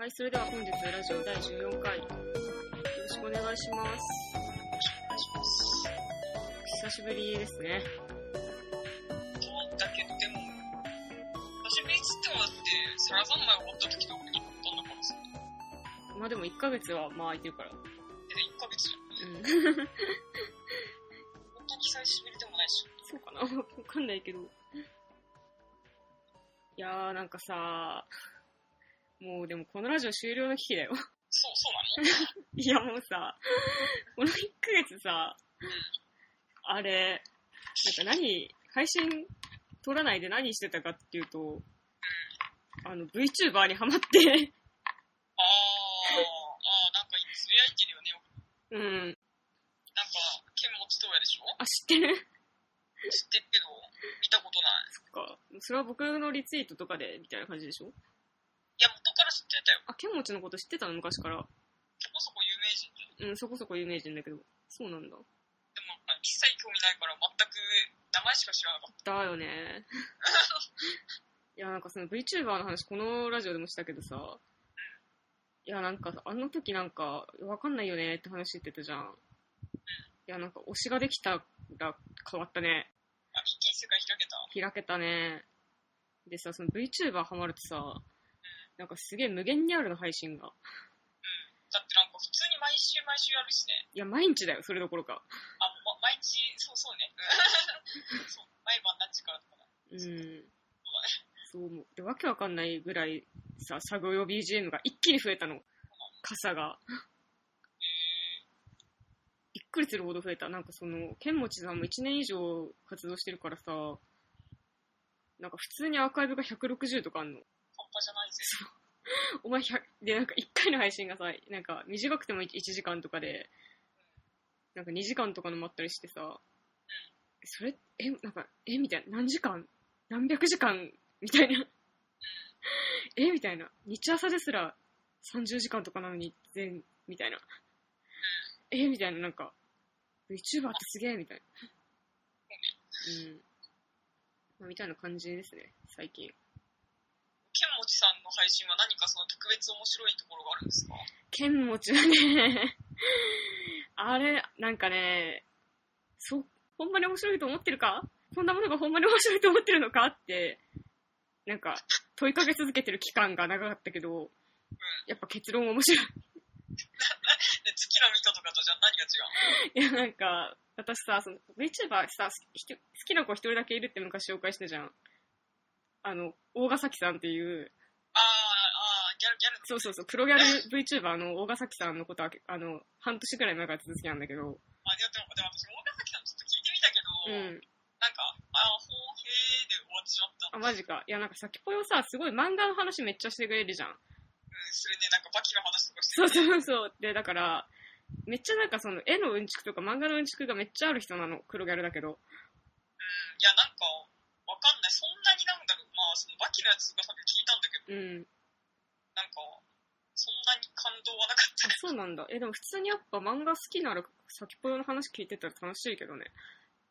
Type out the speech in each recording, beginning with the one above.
はい、それでは本日ラジオ第14回、よろしくお願いします。お願いします。久しぶりですね。そうだけど、でも、久しぶりっつってもだって、サラザンマイ終わった時とかにどんな頃ですかまあでも1ヶ月はまあ空いてるから。え、1ヶ月じゃん。うん。本当に久しぶりでもないし。そうかなわかんないけど。いやーなんかさ、もうでもこのラジオ終了の危機だよ。そう、そうなの いやもうさ、この1ヶ月さ、あれ、なんか何、配信撮らないで何してたかっていうと、あの VTuber にハマって、あー、あー、なんかつぶやいてるよね。うん。なんか、剣持ちとやでしょ？あ、知ってる知ってるけど、見たことない。そっか。それは僕のリツイートとかで、みたいな感じでしょ？いや、元から知ってたよ。あ、剣持ちのこと知ってたの？昔から。そこそこ有名人。うん、そこそこ有名人だけど。そうなんだ。でも、一切興味ないから全く名前しか知らなかった。だよね。いや、なんかその VTuber の話、このラジオでもしたけどさ、いや、なんか、あの時なんか、わかんないよねって話してたじゃん。いや、なんか、推しができたら変わったね。あ、一気に世界開けた？開けたね。でさ、その VTuber ハマるとさ、なんかすげえ無限にあるの、配信が。だってなんか普通に毎週毎週やるしね。いや、毎日だよ、それどころか。あ、ま、毎日、そうそうね。そう、毎晩何時からとかな。うん。そう、もうで、わけわかんないぐらいさ、作業用 BGM が一気に増えたの。傘が。びっくりするほど増えた。なんかその、剣持さんも1年以上活動してるからさ、なんか普通にアーカイブが160とかあんの。半端じゃないぜ。お前100、で、なんか1回の配信がさ、なんか短くても 1, 時間とかで、なんか2時間とかのもあったりしてさ、それ、え、なんか、えみたいな、何時間何百時間みたいな。えみたいな。日朝ですら30時間とかなのに全、みたいな。えみたいな、なんか、VTuber ってすげえみたいな。うん。まあ、みたいな感じですね、最近。の配信は何かその特別面白いところがあるんですか？剣持ちはね、あれ、なんかね、そ、ほんまに面白いと思ってるか？そんなものがほんまに面白いと思ってるのかって、なんか、問いかけ続けてる期間が長かったけど、やっぱ結論面白い。で、月の見たとかとじゃあ何が違う いや、なんか、私さ、その VTuber さ、好きな子一人だけいるって昔紹介したじゃん。あの、大ヶ崎さんっていう、あー、あー、ギャル、ギャルの。そうそうそう、プロギャル VTuber の大ヶ崎さんのことは、あの、半年くらい前からずっと好きなんだけど、あ、でも、でもでも私、大ヶ崎さんちょっと聞いてみたけど、うん。なんか、あー、ほうへーで終わってしまった。あ、マジか。いや、なんか先ぽよさ、すごい漫画の話めっちゃしてくれるじゃん。うん、それでなんかバキの話とかしてそうそうそう。で、だから、めっちゃなんかその絵のうんちくとか漫画のうんちくがめっちゃある人なの、黒ギャルだけど。うん、いや、なんか、わかんない。そんなになんだろう。まあ、そのバキのやつとかさっき聞いたんだけど、うん。なんか、そんなに感動はなかったね。そうなんだ。え、でも普通にやっぱ漫画好きなら先ぽよの話聞いてたら楽しいけどね。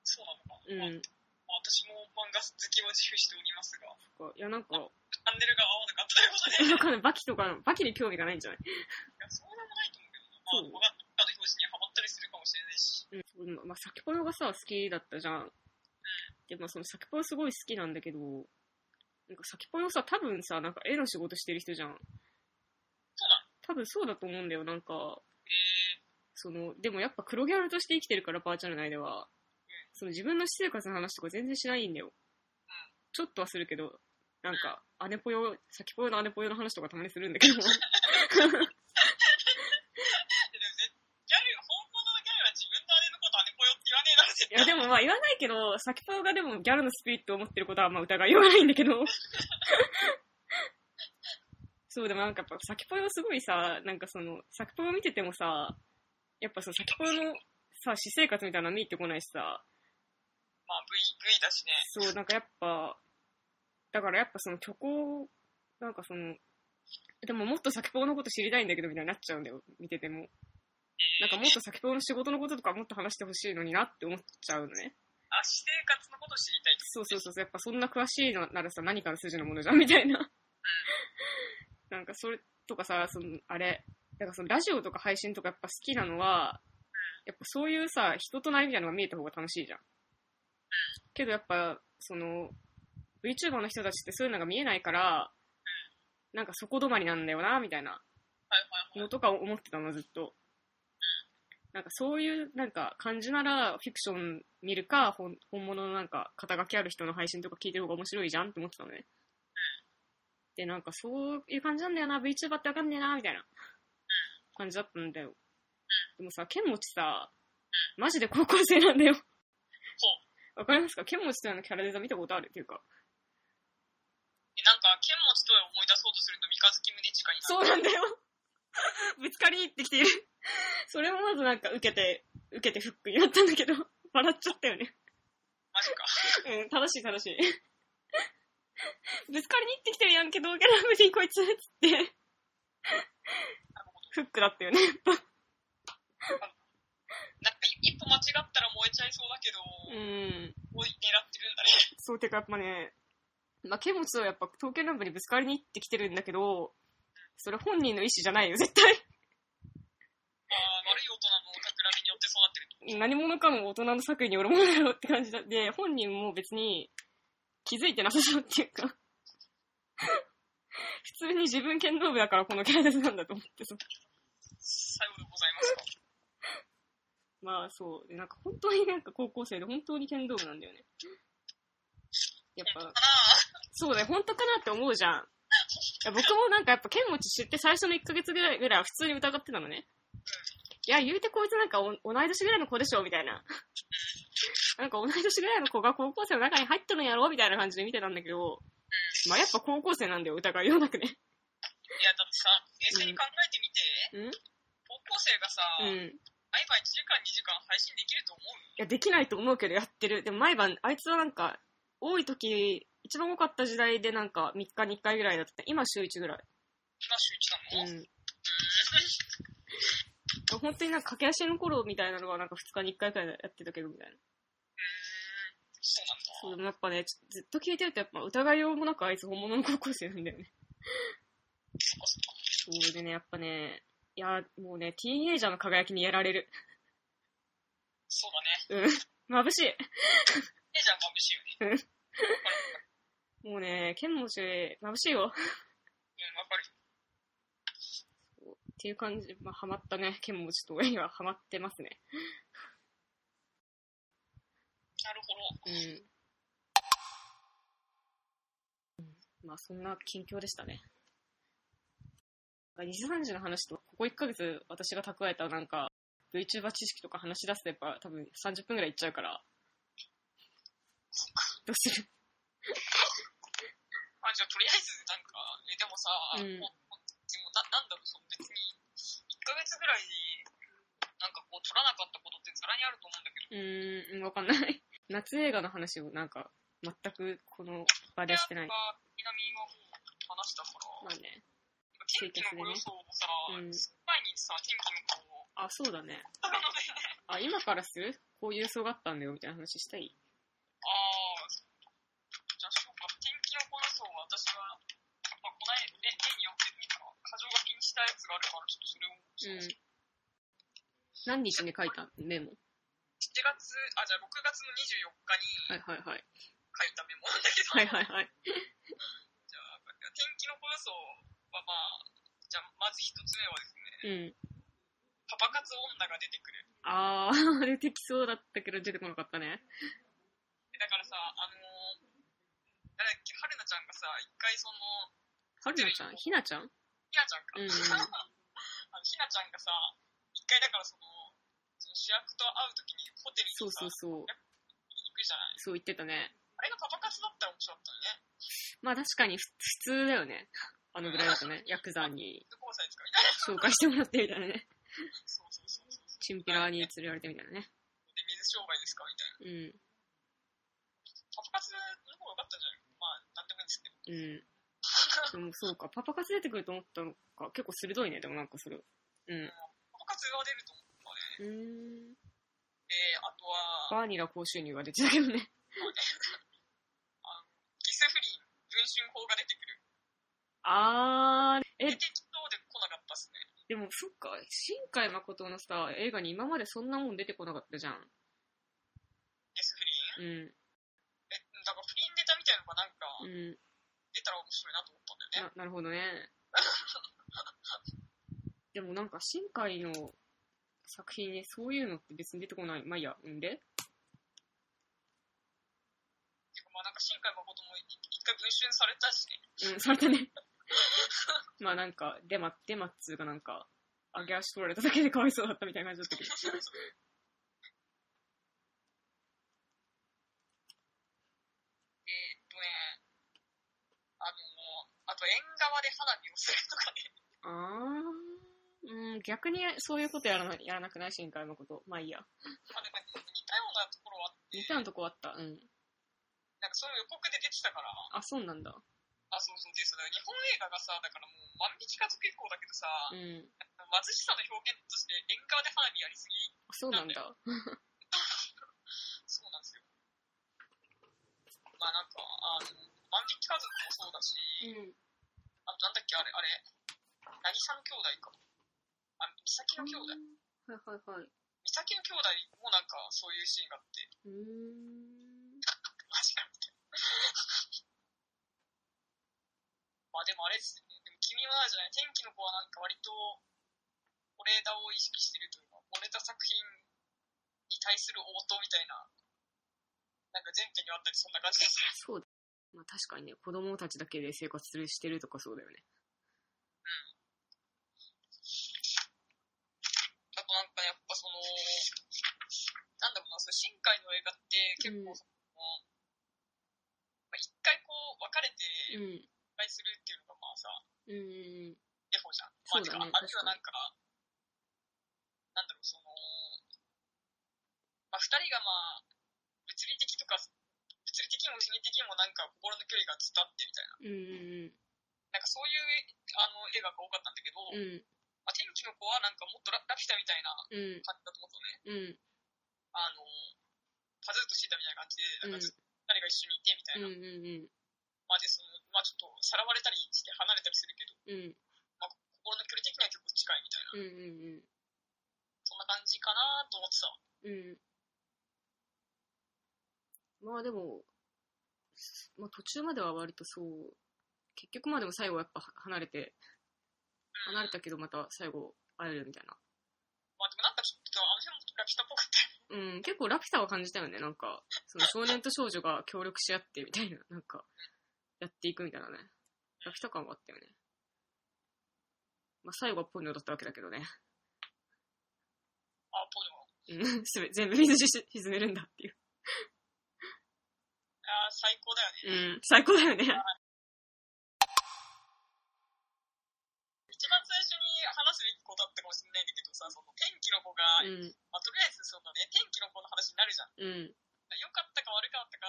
そうなのか。うん。まあ私も漫画好きを自負しておりますが、そっかいや、なんか、チャンネルが合わなかったということで、いわかんない。バキとかの、バキに興味がないんじゃない？や、そうでもないと思うけど、まあ、わかったの表紙にはまったりするかもしれないし、うん。まあ、先ぽよがさ、好きだったじゃん。で、まあ、その先ぽよすごい好きなんだけど、なんか先ぽよさ、多分さ、なんか絵の仕事してる人じゃん。そうなの？多分そうだと思うんだよ。なんか、えその、でもやっぱ黒ギャルとして生きてるから、バーチャル内では。その自分の私生活の話とか全然しないんだよ。ちょっとはするけど、なんか、姉ぽよ、先ぽよの姉ぽよの話とかたまにするんだけど。ー、でもぜギャル、本物のギャルは自分の姉のこと姉ぽよって言わねえだろ、絶いや、でもまあ言わないけど、先ぽよがでもギャルのスピリットを持ってることはまあ疑いようがないんだけど。そう、でもなんかやっぱ先ぽよすごいさ、なんかその、先ぽよ見ててもさ、やっぱその先ぽよのさ、私生活みたいなの見てこないしさ、まあ、V、V だしね。そう、なんかやっぱ、だからやっぱその虚構、なんかその、でももっと先ぽのこと知りたいんだけどみたいになっちゃうんだよ、見てても。なんかもっと先ぽの仕事のこととかもっと話してほしいのになって思っちゃうのね。あ、私生活のことを知りたいと。そうそうそうそう、やっぱそんな詳しいのならさ、何かの筋のものじゃんみたいな。なんかそれ、とかさ、その、あれ、だからそのラジオとか配信とかやっぱ好きなのは、やっぱそういうさ、人となりみたいなのが見えた方が楽しいじゃん。けどやっぱ、その、VTuber の人たちってそういうのが見えないから、なんかそこ止まりなんだよな、みたいな。のとか思ってたの、ずっと。なんかそういうなんか感じならフィクション見るか、本本物のなんか肩書きある人の配信とか聞いてる方が面白いじゃんって思ってたのね。で、なんかそういう感じなんだよな、VTuber ってわかんねえな、みたいな感じだったんだよ。でもさ、剣持さ、マジで高校生なんだよ。わかりますか？剣持というのキャラデザ見たことある？っていうか。でなんか、剣持と思い出そうとすると三日月宗近になそうなんだよ。ぶつかりに行ってきている。それもまずなんか受けて、受けてフックになったんだけど、笑っちゃったよね。マジか。うん、楽しい楽しい。ぶつかりに行ってきてるやんけど、ギャラ無理こいつ、つって。フックだったよね。なんかい一歩間違ったら燃えちゃいそうだけど、うん。狙ってるんだね。そう、てかやっぱね、まあ、ケモチとやっぱ東京南部にぶつかりに行ってきてるんだけど、それ本人の意思じゃないよ、絶対。ああ、悪い大人の企みによってそうなってる。何者かの大人の作為によるものだろうって感じだ。で、本人も別に気づいてなさそうっていうか、普通に自分剣道部だからこのキャラデザなんだと思ってさ。さようでございますか。まあそう。でなんか本当になんか高校生で本当に剣道部なんだよね。やっぱ、そうだよ、本当かなって思うじゃん。いや僕もなんかやっぱ剣持ち知って最初の1ヶ月ぐらいぐらいは普通に疑ってたのね。いや、言うてこいつなんかお同い年ぐらいの子でしょみたいな。なんか同い年ぐらいの子が高校生の中に入ってるんやろみたいな感じで見てたんだけど、まあやっぱ高校生なんだよ、疑いようなくね。いや、だってさ、冷静に考えてみて、うん？高校生がさ、うん。毎晩1時間2時間配信できると思ういや、できないと思うけどやってる。でも毎晩、あいつはなんか、多い時、一番多かった時代でなんか3日に1回ぐらいだった。今週1ぐらい。今週1なの、うん。本当になんか駆け足の頃みたいなのはなんか2日に1回くらいやってたけどみたいな。そうなんだ。そう、でもやっぱね、ずっと聞いてるとやっぱ疑いようもなくあいつ本物の高校生なんだよね。そうでね、やっぱね、いや、もうね、ティーンエイジャーの輝きにやられる。そうだね。うん。眩しい。ええじゃん、眩しいよね。もうね、剣持ち、眩しいよ。うん、わかる。っていう感じ、まあ、ハマったね、剣持ちと親にはハマってますね。なるほど。うん。うんまあ、そんな近況でしたね。2時3時の話と、ここ1ヶ月私が蓄えたなんか、VTuber 知識とか話し出すとやっぱ多分30分くらいいっちゃうから。どうする？あ、じゃあ、とりあえず、なんか、え、でもさ、うんもうでもな、なんだろう、その別に、1ヶ月ぐらい、なんかこう、取らなかったことってざらにあると思うんだけど、うーん、わかんない。夏映画の話をなんか、全くこの場でしてない。南はもう話したから、まあね。天気のご予想をさ、うん前にさ、天気の子を、あ、そうだ ね。あ、今からする？こういう予想があったんだよみたいな話したいああ、じゃあ、そうか、天気の子予想は私は、まあ、この絵、絵によってみたら、箇条書きにしたやつがあるから、ちょっとそれを、うん。何日に書いたメモ？7月、あ、じゃあ6月の24日にはいはいはい。書いたメモなんだけど、はいはいはい。じゃあ、天気の子予想はまあ、じゃあ、まず一つ目はですね、うん。パパ活女が出てくる。あー、出てきそうだったけど出てこなかったね。だからさ、あのー、誰だっけ、春菜ちゃんがさ、一回その、はるなちゃん？ひなちゃん？ひなちゃんか。うん あのひなちゃんがさ、一回だからその、その主役と会うときにホテルにさ、そうそうそう。行くじゃない。そう言ってたね。あれがパパ活だったら面白かったよね。まあ確かにふ普通だよね。あのぐらいだとね、ヤクザに。紹介してもらってみたいなね。そうそうそうそう。チンピラに連れられてみたいなね。で、水商売ですかみたいな。うん。パパ活の方が良かったんじゃない？まあ、なんでもいいんですけど。うん。でもそうか、パパ活出てくると思ったのか。結構鋭いね、でもなんかそれ。うん。パパ活が出ると思ったね。うーん。で、あとは、バーニラ高収入が出てたけどね。ギスフリー、文春法が出てくる。あー、え出、てきそうででも、そっか、新海誠のさ、映画に今までそんなもん出てこなかったじゃん。デスフリー？ンうん。え、だからフリーンネタみたいなのがなんかうん。出たら面白いなと思ったんだよね。ななるほどね。でもなんか、新海の作品にそういうのって別に出てこない。まあいいや、んで？てかまあなんか新海誠も一一回文春されたしね。うん、されたね。まあなんか、デマ、デマっつうかなんか、上げ足取られただけでかわいそうだったみたいな感じだったけど。えーっとね、あの、あと縁側で花火をするとかね。あー、うん、逆にそういうことやらなやらなくない？新海誠。まあいいや。まあなんか似たようなところはあって、似たようなとこあった。うん。なんかその予告で出てたから、あ、そうなんだ。あ、そうそうです。日本映画がさ、だからもう万引き家族以降だけどさ、うん。貧しさの表現として縁側で花火やりすぎ。あそうなんだ。そうなんですよ。まあなんか、あの、万引き家族もそうだし、うん。あとなんだっけ、あれ、あれ、渚の兄弟か。あ、美咲の兄弟。はいはいはい。美咲の兄弟もなんかそういうシーンがあって、うーん。マジかみたいな。まあでもあれですよね。でも君はじゃない、天気の子はなんか割と、是枝を意識してるというか、是枝作品に対する応答みたいな、なんか前編にあったりそんな感じがする。そうだ。まあ確かにね、子供たちだけで生活するしてるとかそうだよね。あとなんかやっぱその、なんだろうな、その新海の映画って結構その、まあ、一回こう別れてうん。再するっていうのがまあさ、うん。デフォじゃん。そうだねかあるいはなんか、なんだろう、その、まあ、二人がまあ、物理的とか、物理的にもなんか心の距離が伝ってみたいな。うん。なんかそういうあの映画が多かったんだけど、うん。まあ、天気の子はなんかもっとララピュタみたいなうん。感じだと思うとね、うん。あの、パズルとしてたみたいな感じで、なんか二人が一緒にいてみたいな。うん。うん。まあで、その、まあちょっとさらわれたりして離れたりするけど、うん。まあ心の距離的には結構近いみたいな、うん。そんな感じかなと思ってた。うん。まあでも、まあ途中までは割とそう、結局まあでも最後やっぱ離れて、うん離れたけどまた最後会えるみたいな。まあでもなんかちょっとあの辺もラピュタっぽかったよ。うん、結構ラピュタは感じたよね。なんか、その少年と少女が協力し合ってみたいな、なんか、やっていくみたいなね。ラピュタ感はあったよね。まあ最後はポニョだったわけだけどね。あ、ポニョ。全部水し沈めるんだっていう。最高だよね。うん、最高だよね。一番最初に話すべきことだったかもしれないんだけどさ、その天気の子が、うん、まあ、とりあえずそのね、天気の子の話になるじゃん。うん、良かったか悪かったか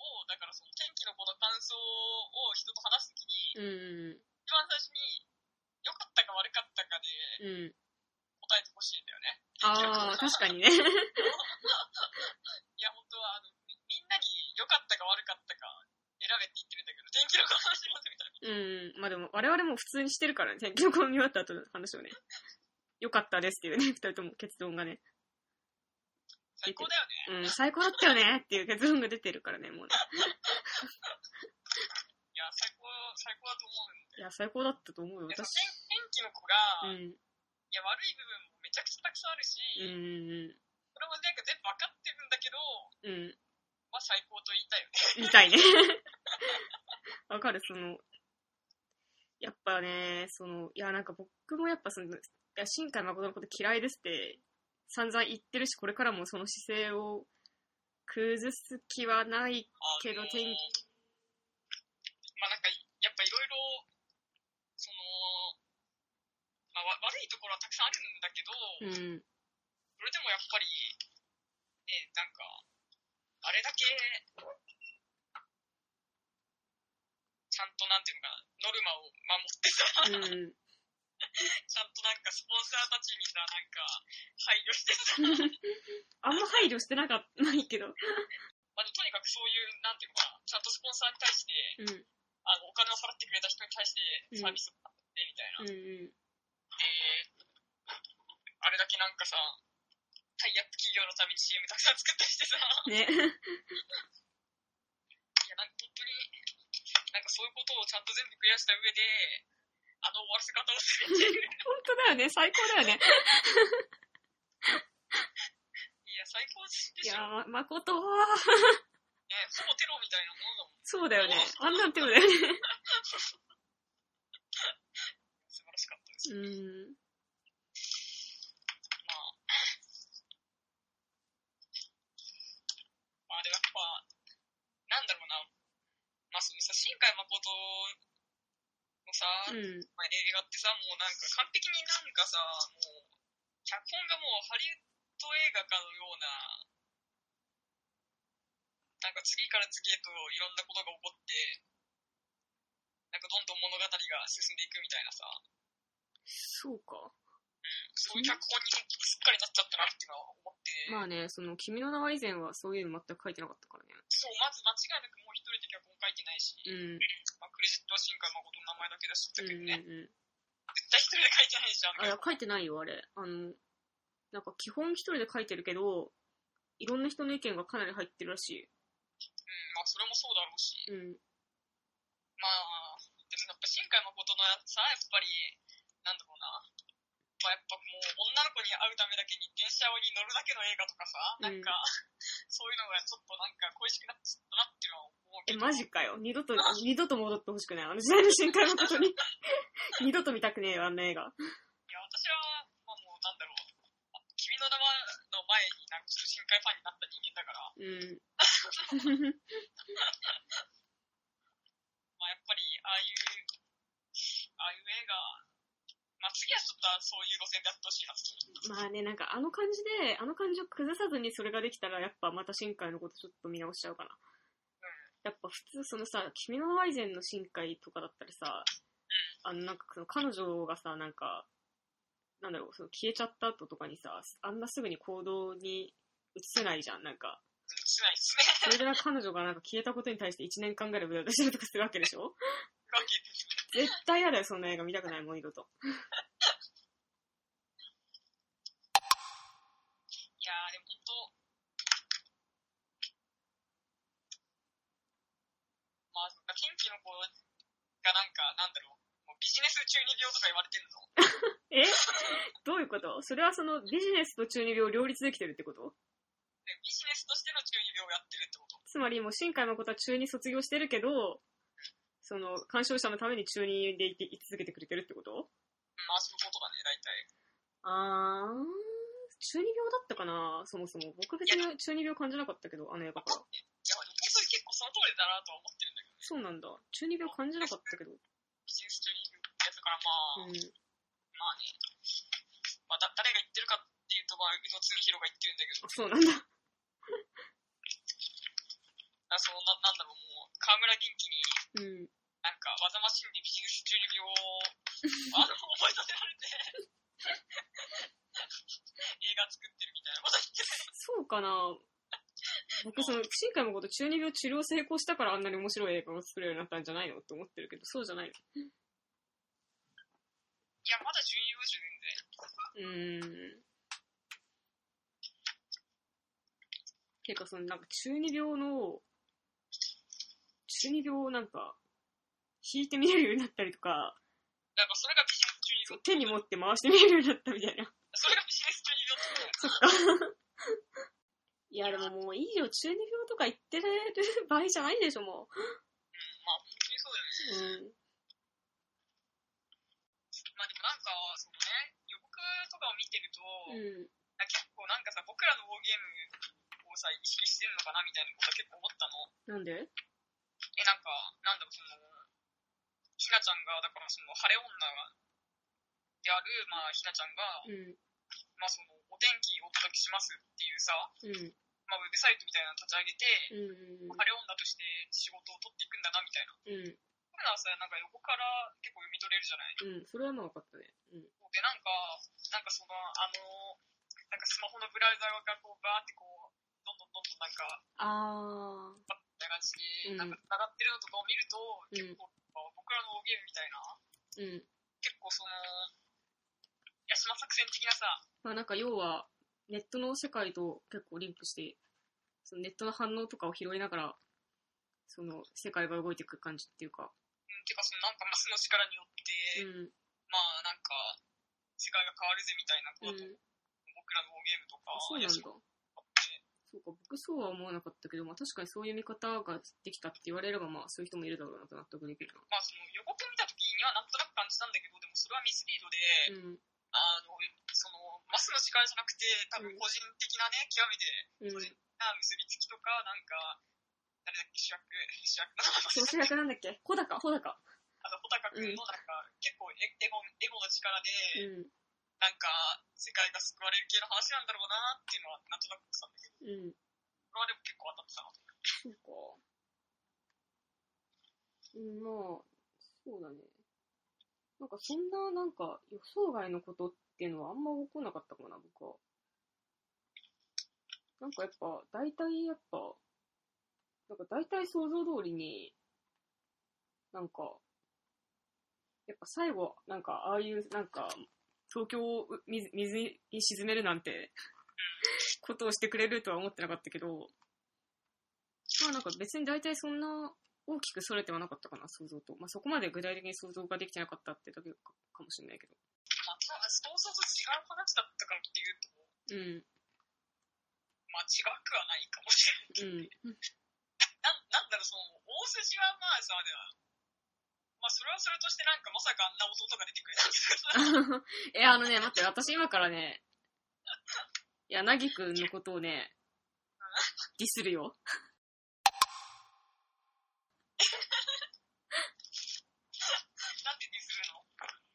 を、だからその天気の子の感想を人と話すときに、うん、一番最初に良かったか悪かったかでうん。答えてほしいんだよね。ああ、確かにね。いや、本当はあのなに良かったか悪かったか選べって言ってるんだけど、天気の子の話しますみたいな。うん、まあでも我々も普通にしてるからね。天気の子を見終わった後の話をね。よかったですっていうね、二人とも結論がね。最高だよね。うん、最高だったよねっていう結論が出てるからね、もうね。いや、最高、最高だと思うんで。いや、最高だったと思うよ、私。天天気の子が、いうん、や、悪い部分もめちゃくちゃたくさんあるし、うん、それもなんか全部分かってるんだけど、うん、最高と言いたいよね。みたいね。わかる、その、やっぱね、その、いや、なんか僕もやっぱその、いや、新海誠のこと嫌いですって、散々言ってるし、これからもその姿勢を崩す気はないけど、あのー天気、まあなんか、やっぱいろいろ、その、まあわ悪いところはたくさんあるんだけど、うん、それでもやっぱり、ね、なんか、あれだけ、ちゃんとなんていうのかな、ノルマを守ってさ、うん、ちゃんとなんかスポンサーたちにさ、なんか、配慮してさ、あんま配慮してなかった、ないけど、まあ、とにかくそういう、なんていうのかな、ちゃんとスポンサーに対して、うん、あの、お金を払ってくれた人に対してサービスを買ってみたいな。うん、かさ、タイアップ企業のために CM たくさん作ったりしてさ、ね。いや、なんか本当に、なんかそういうことをちゃんと全部クリアした上で、あの終わらせ方をするっていう。本当だよね。最高だよね。いや、最高でしょ。いやー、誠は、ね、ほぼテロみたいなものだもん。そうだよね。あんなんてことだよね。素晴らしかったです。うん。まあ、まあでもやっぱ、なんだろうな、まあそのさ、新海誠のさ、うん。まあ、映画ってさ、もうなんか完璧になんかさ、もう、脚本がもうハリウッド映画かのような、なんか次から次へといろんなことが起こって、なんかどんどん物語が進んでいくみたいなさ、そうか。そういう脚本にすっかりなっちゃったなっていうのは思って、まあね、その、君の名は以前はそういうの全く書いてなかったからね。そう、まず間違いなくもう一人で脚本書いてないし、うん。まあ、クレジットは新海誠の名前だけだし、だうんけどね、うんうん。絶対一人で書いてないし、あのあ、いや、書いてないよ、あれ。あの、なんか基本一人で書いてるけど、いろんな人の意見がかなり入ってるらしい。うん、まあそれもそうだろうし、うん。まあ、でもやっぱ新海誠のやつさ、やっぱり。まあやっぱもう女の子に会うためだけに電車に乗るだけの映画とかさ、うんなんか、そういうのがちょっとなんか恋しくなっちゃったなっていうのは思うけえ、ど。マジかよ。二度と、二度と戻ってほしくない。あの時代の深海誠に。二度と見たくねえよ、あんな映画。いや、私は、まあもうなんだろう。あ君の名前の前になんかちょっと新海ファンになった人間だから、うん。まあやっぱり、ああいう、ああいう映画、まあ次はちょっとそういう路線でやってほしいなと。まあね、なんかあの感じで、あの感じを崩さずにそれができたら、やっぱまた深海のことちょっと見直しちゃうかな。やっぱ普通そのさ、君の名は以前の深海とかだったりさ、あのなんかその彼女がさ、なんか、なんだろう、その消えちゃった後とかにさ、あんなすぐに行動に移せないじゃん、なんか。しないですね。それで彼女がなんか消えたことに対して1年間ぐらいブラブラしてるとかするわけでしょ？絶対嫌だよ、そんな映画見たくない、もう二度と。いやー、でも本当、まあ、天気の子がなんか、なんだろう、もうビジネス中二病とか言われてるの。え？どういうこと？それはそのビジネスと中二病を両立できてるってこと？でビジネスとしての中二病をやってるってこと。つまりもう新海誠は中二卒業してるけど、その鑑賞者のために中二でいてい続けてくれてるってこと？うん、まあ、そういうことだね、大体。あー、中二病だったかな？そもそも。僕別に中二病感じなかったけど、あの映画から。いや、本当に結構その通りだなとは思ってるんだけど、そうなんだ。中二病感じなかったけど。ビジネス中二病ってやつだから、まあ、うん。まあね、まあ、だ誰が言ってるかっていうと、まあ、宇野恒弘が言ってるんだけど、あそうなんだ。あそのな、なんだろう、もう、河村元気に、うん。なんか、わざましんでビジネス中二病を、あの、思い出せられて、映画作ってるみたいなこと言ってて、そうかな僕その、新海誠中二病治療成功したからあんなに面白い映画を作れるようになったんじゃないのって思ってるけど、そうじゃないの。いや、まだ中二病じゃ全然。うーん。てか、その、なんか、中二病の、中二病をなんか、引いて見れるようになったりとか、なんか、それがビジネス中二病。手に持って回して見れるようになったみたいな。それがビジネス中二病ってことそっか？いや、でももういいよ、中二病とか言ってる場合じゃないでしょ、もまあ、本当にそうだよね。う。うん。まあでもなんか、そのね、予告とかを見てると、うん。なんか結構なんかさ、僕らのウォーゲームをさ、意識してんのかなみたいなことは結構思ったの。なんで？え、なんか、なんだろう、その、ひなちゃんが、だからその、晴れ女である、まあ、ひなちゃんが、うん。まあその、お天気をお届けしますっていうさ、うん。まあウェブサイトみたいなの立ち上げて、うん。晴れ女として仕事を取っていくんだなみたいな。こうん。ういうのはさ、なんか横から結構読み取れるじゃない？うん。それはまあ分かったね。うん。で、なんか、なんかその、あの、なんかスマホのブラウザーがこう、バーってこう、どんどんどんどんなんか、あー。みたいな感じで、うん。なんか繋がってるのとかを見ると、うん。結構、僕らのゲームみたいな、うん。結構その、いや、島作作戦的なさ、まあなんか要は、ネットの世界と結構リンクして、そのネットの反応とかを拾いながら、その世界が動いていく感じっていうか、うん、てかそのなんかマスの力によって、うん、まあなんか、世界が変わるぜみたいなうんことと、、僕らのゲームとか、そうなんだ。そうか、僕そうは思わなかったけど、まあ確かにそういう見方ができたって言われれば、まあそういう人もいるだろうなと納得できるな。まあその予告見た時にはなんとなく感じたんだけど、でもそれはミスリードで、うん、あの、その、マスの力じゃなくて、多分個人的なね、極めてうん個人。な結びつきとか、なんか、誰だっけ、主役、主役 の主役なんだっけ？穂高、穂高。あの、穂高君のなんか、結構エエゴ、エゴの力で、うん、なんか、世界が救われる系の話なんだろうなっていうのは、なんとなく思ってたんだけど、うん。これはでも結構当たってたなと。そうか。うん、まあ、そうだね。なんかそんな、なんか予想外のことっていうのはあんま起こんなかったかな、僕は。なんかやっぱ、大体やっぱ、なんか大体想像通りに、なんか、やっぱ最後、なんかああいう、なんか、東京を水水に沈めるなんて、ことをしてくれるとは思ってなかったけど、まあなんか別に大体そんな大きくそれてはなかったかな、想像と。まあそこまで具体的に想像ができてなかったってだけかかもしれないけど。まあ、想像と違う話だったからっていうと、うん、まあ違くはないかもしれない。うん、ななんだろう、その、大筋はまあさ、ではまあそれはそれとしてなんかまさかあんな弟が出てくれたんだ え、あのね、待って、私今からね、柳くんのことをね、ディスるよ。なんでディスるの？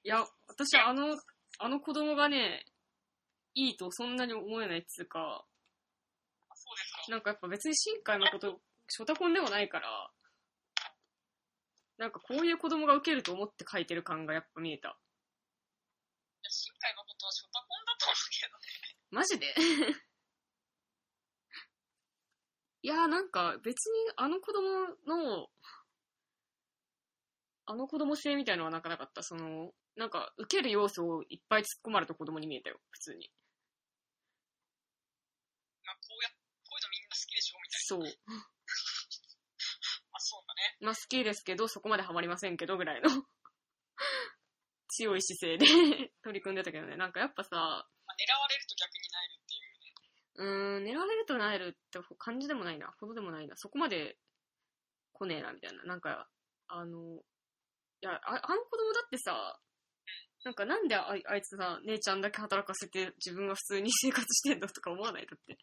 いや、私はあの、あの子供がね、いいとそんなに思えないっつうか、あそうですか。なんかやっぱ別に新海誠、ショタコンでもないから、なんかこういう子供が受けると思って書いてる感がやっぱ見えた。いや、新海誠はショタコンだと思うけどね。マジで？いやーなんか別にあの子供の、あの子供性みたいのはなかなかった。その、なんか受ける要素をいっぱい突っ込まれた子供に見えたよ、普通に。まあこうや、こういうのみんな好きでしょみたい。な。まあそうだね。まあ好きですけど、そこまでハマりませんけどぐらいの 強い姿勢で 取り組んでたけどね。なんかやっぱさ、まあ、狙われると逆になえるっていうね。うーん、狙われるとなえるって感じでもないな。ほどでもないな。そこまで来ねえな、みたいな。なんか、あの、いや、ああの子供だってさ、なんかなんでああいつさ、姉ちゃんだけ働かせて自分は普通に生活してんだとか思わない？だって。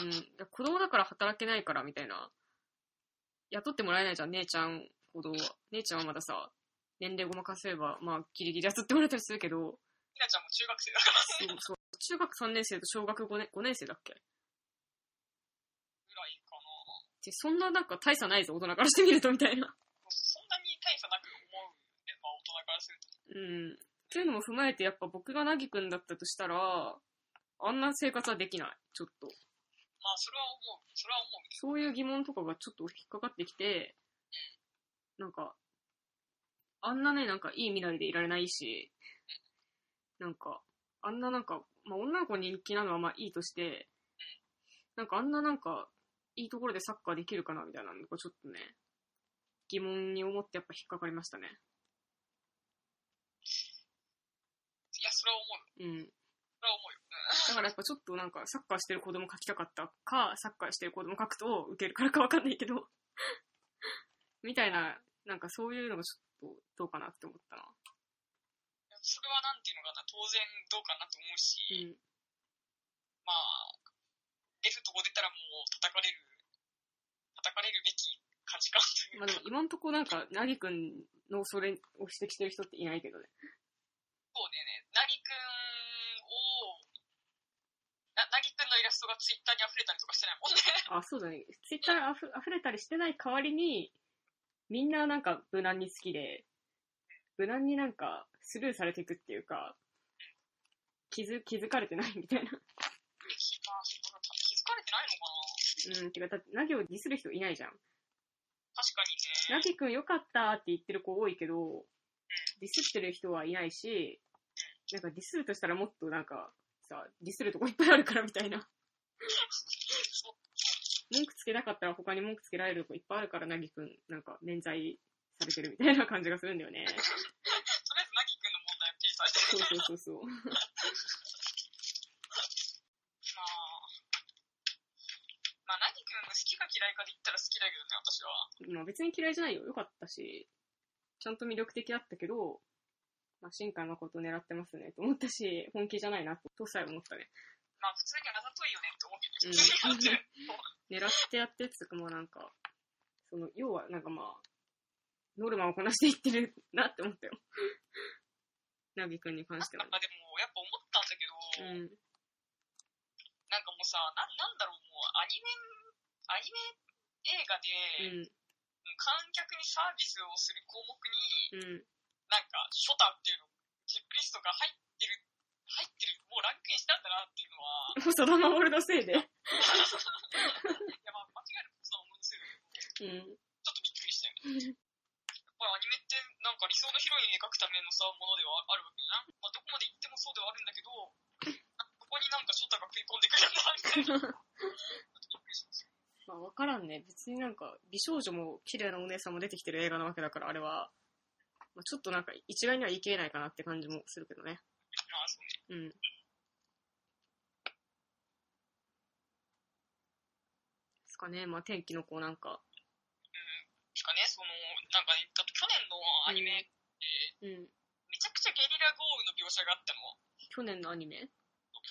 思うん。子供だから働けないからみたいな。雇ってもらえないじゃん、姉ちゃんほどは。姉ちゃんはまださ、年齢ごまかせれば、まあ、ギリギリ雇ってもらえたりするけど、ひなちゃんも中学生だからそうそう中学3年生と小学5年 ,5 年生だっけ？ぐらいかな。でそんななんか大差ないぞ、大人からしてみるとみたいな。そんなに大差なく思うね。まあ大人からすると。うん。っていうのも踏まえて、やっぱ僕がなぎくんだったとしたら、あんな生活はできない。ちょっと。まあそれは思う。それは思う。そういう疑問とかがちょっと引っかかってきて、なんか、あんなね、なんかいい未来でいられないし、なんか、あんななんか、まあ女の子に人気なのはまあいいとして、なんかあんななんか、いいところでサッカーできるかなみたいなのがちょっとね、疑問に思ってやっぱ引っかかりましたね。いや、それは思うよ。うん。それは思うよ。だからやっぱちょっとなんかサッカーしてる子供描きたかったか、サッカーしてる子供描くと受けるからかわかんないけど、みたいな、なんかそういうのがちょっとどうかなって思ったな。それはなんていうのかな、当然どうかなと思うし、うん。まあ、出るとこ出たらもう叩かれる、叩かれるべき価値観というか、まあでも今んとこなんか、なぎくんのそれを指摘してる人っていないけどね。そうね、なぎくんを、な、なぎくんのイラストがツイッターに溢れたりとかしてないもんね。あ、そうだね。ツイッターあふ溢れたりしてない代わりに、みんななんか無難に好きで、無難になんかスルーされていくっていうか、気づ、気づかれてないみたいな。気づかれてないのかなうん、てか、だって、なぎをディスる人いないじゃん。確かにね。なぎくんよかったって言ってる子多いけど、ディスってる人はいないし、なんかディスるとしたらもっとなんか、さ、ディスるとこいっぱいあるからみたいな。文句つけたかったら他に文句つけられるとこいっぱいあるから、なぎくん、なんか、免罪されてるみたいな感じがするんだよね。とりあえず、なぎくんの問題をペーされてそうる。そうそうそう。まあ、まあ、なぎくんが好きか嫌いかで言ったら好きだけどね、私は。まあ別に嫌いじゃないよ。よかったし、ちゃんと魅力的だったけど、まあ、進化のことを狙ってますねと思ったし、本気じゃないなと、とさえ思ったね。まあ、普通にあざといよねって思うけど、うん。狙ってやってっていうか、まあなんか、その、要はなんかまあ、ノルマをこなしていってるなって思ったよ。ナビ君に関してはなん。かでも、やっぱ思ったんだけど、うん。なんかもうさ、ななんだろう、もうアニメ、アニメ映画で、うん。観客にサービスをする項目に、うん。なんか、ショタっていうの、チェックリストが入ってる、入ってる、もうランクインしたんだなっていうのは、そのまま俺のせいで。いや、まあ、間違えることは思うんですけど、うん。ちょっとびっくりしたよね。やっぱりアニメって、なんか理想のヒロイン描くためのさ、ものではあるわけじゃん。まあ、どこまで行ってもそうではあるんだけど、そこになんかショタが食い込んでくるんだ、みたいな。ちょっとびっくりしました。まあわからんね。別になんか、美少女も綺麗なお姉さんも出てきてる映画なわけだから、あれは、まあ、ちょっとなんか一概には言い切れないかなって感じもするけどね。うん。ですかね。まあ天気の子なんか、しかね、その、なんかね、だって去年のアニメって、うん。めちゃくちゃゲリラ豪雨の描写があったの。去年のアニメ？去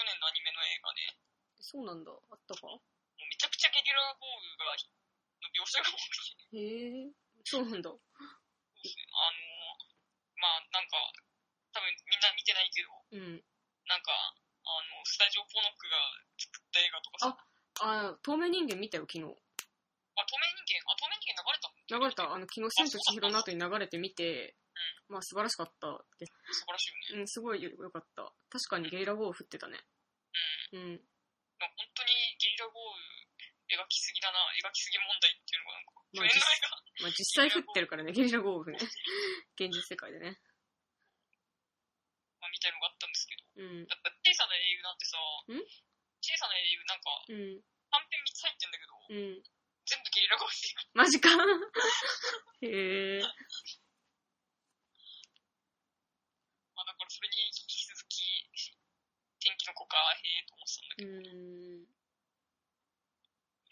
年のアニメの映画ね。そうなんだ。あったか？もうめちゃくちゃゲリラ豪雨が、の描写が多くて、へえ。そうなんだ。そうですね。あの、まあなんか、多分みんな見てないけど、うん。なんか、あの、スタジオポノックが作った映画とかさ、あ、あ、透明人間見たよ、昨日。透明人間、あ、透明人間流れたの？流れた。あの、昨日、千と千尋の後に流れてみて、まあ素晴らしかったです。素晴らしいよね。うん、すごいよよかった。確かにゲリラ豪雨降ってたね。うん。うん。本当にゲリラ豪雨描きすぎだな、描きすぎ問題っていうのがなんか、去まあまあ実際降ってるからね、ゲリラ豪雨ね。現実世界でね。まあ、みたいのがあったんですけど、うん。だって小さな英雄なんてさ、ん？小さな英雄なんか、うん。短編3つ入ってんだけど、うん。全部ゲリラ豪雨でマジか へえ。まあだからそれに引き続き、天気の子か、へえと思ってたんだけど、うん。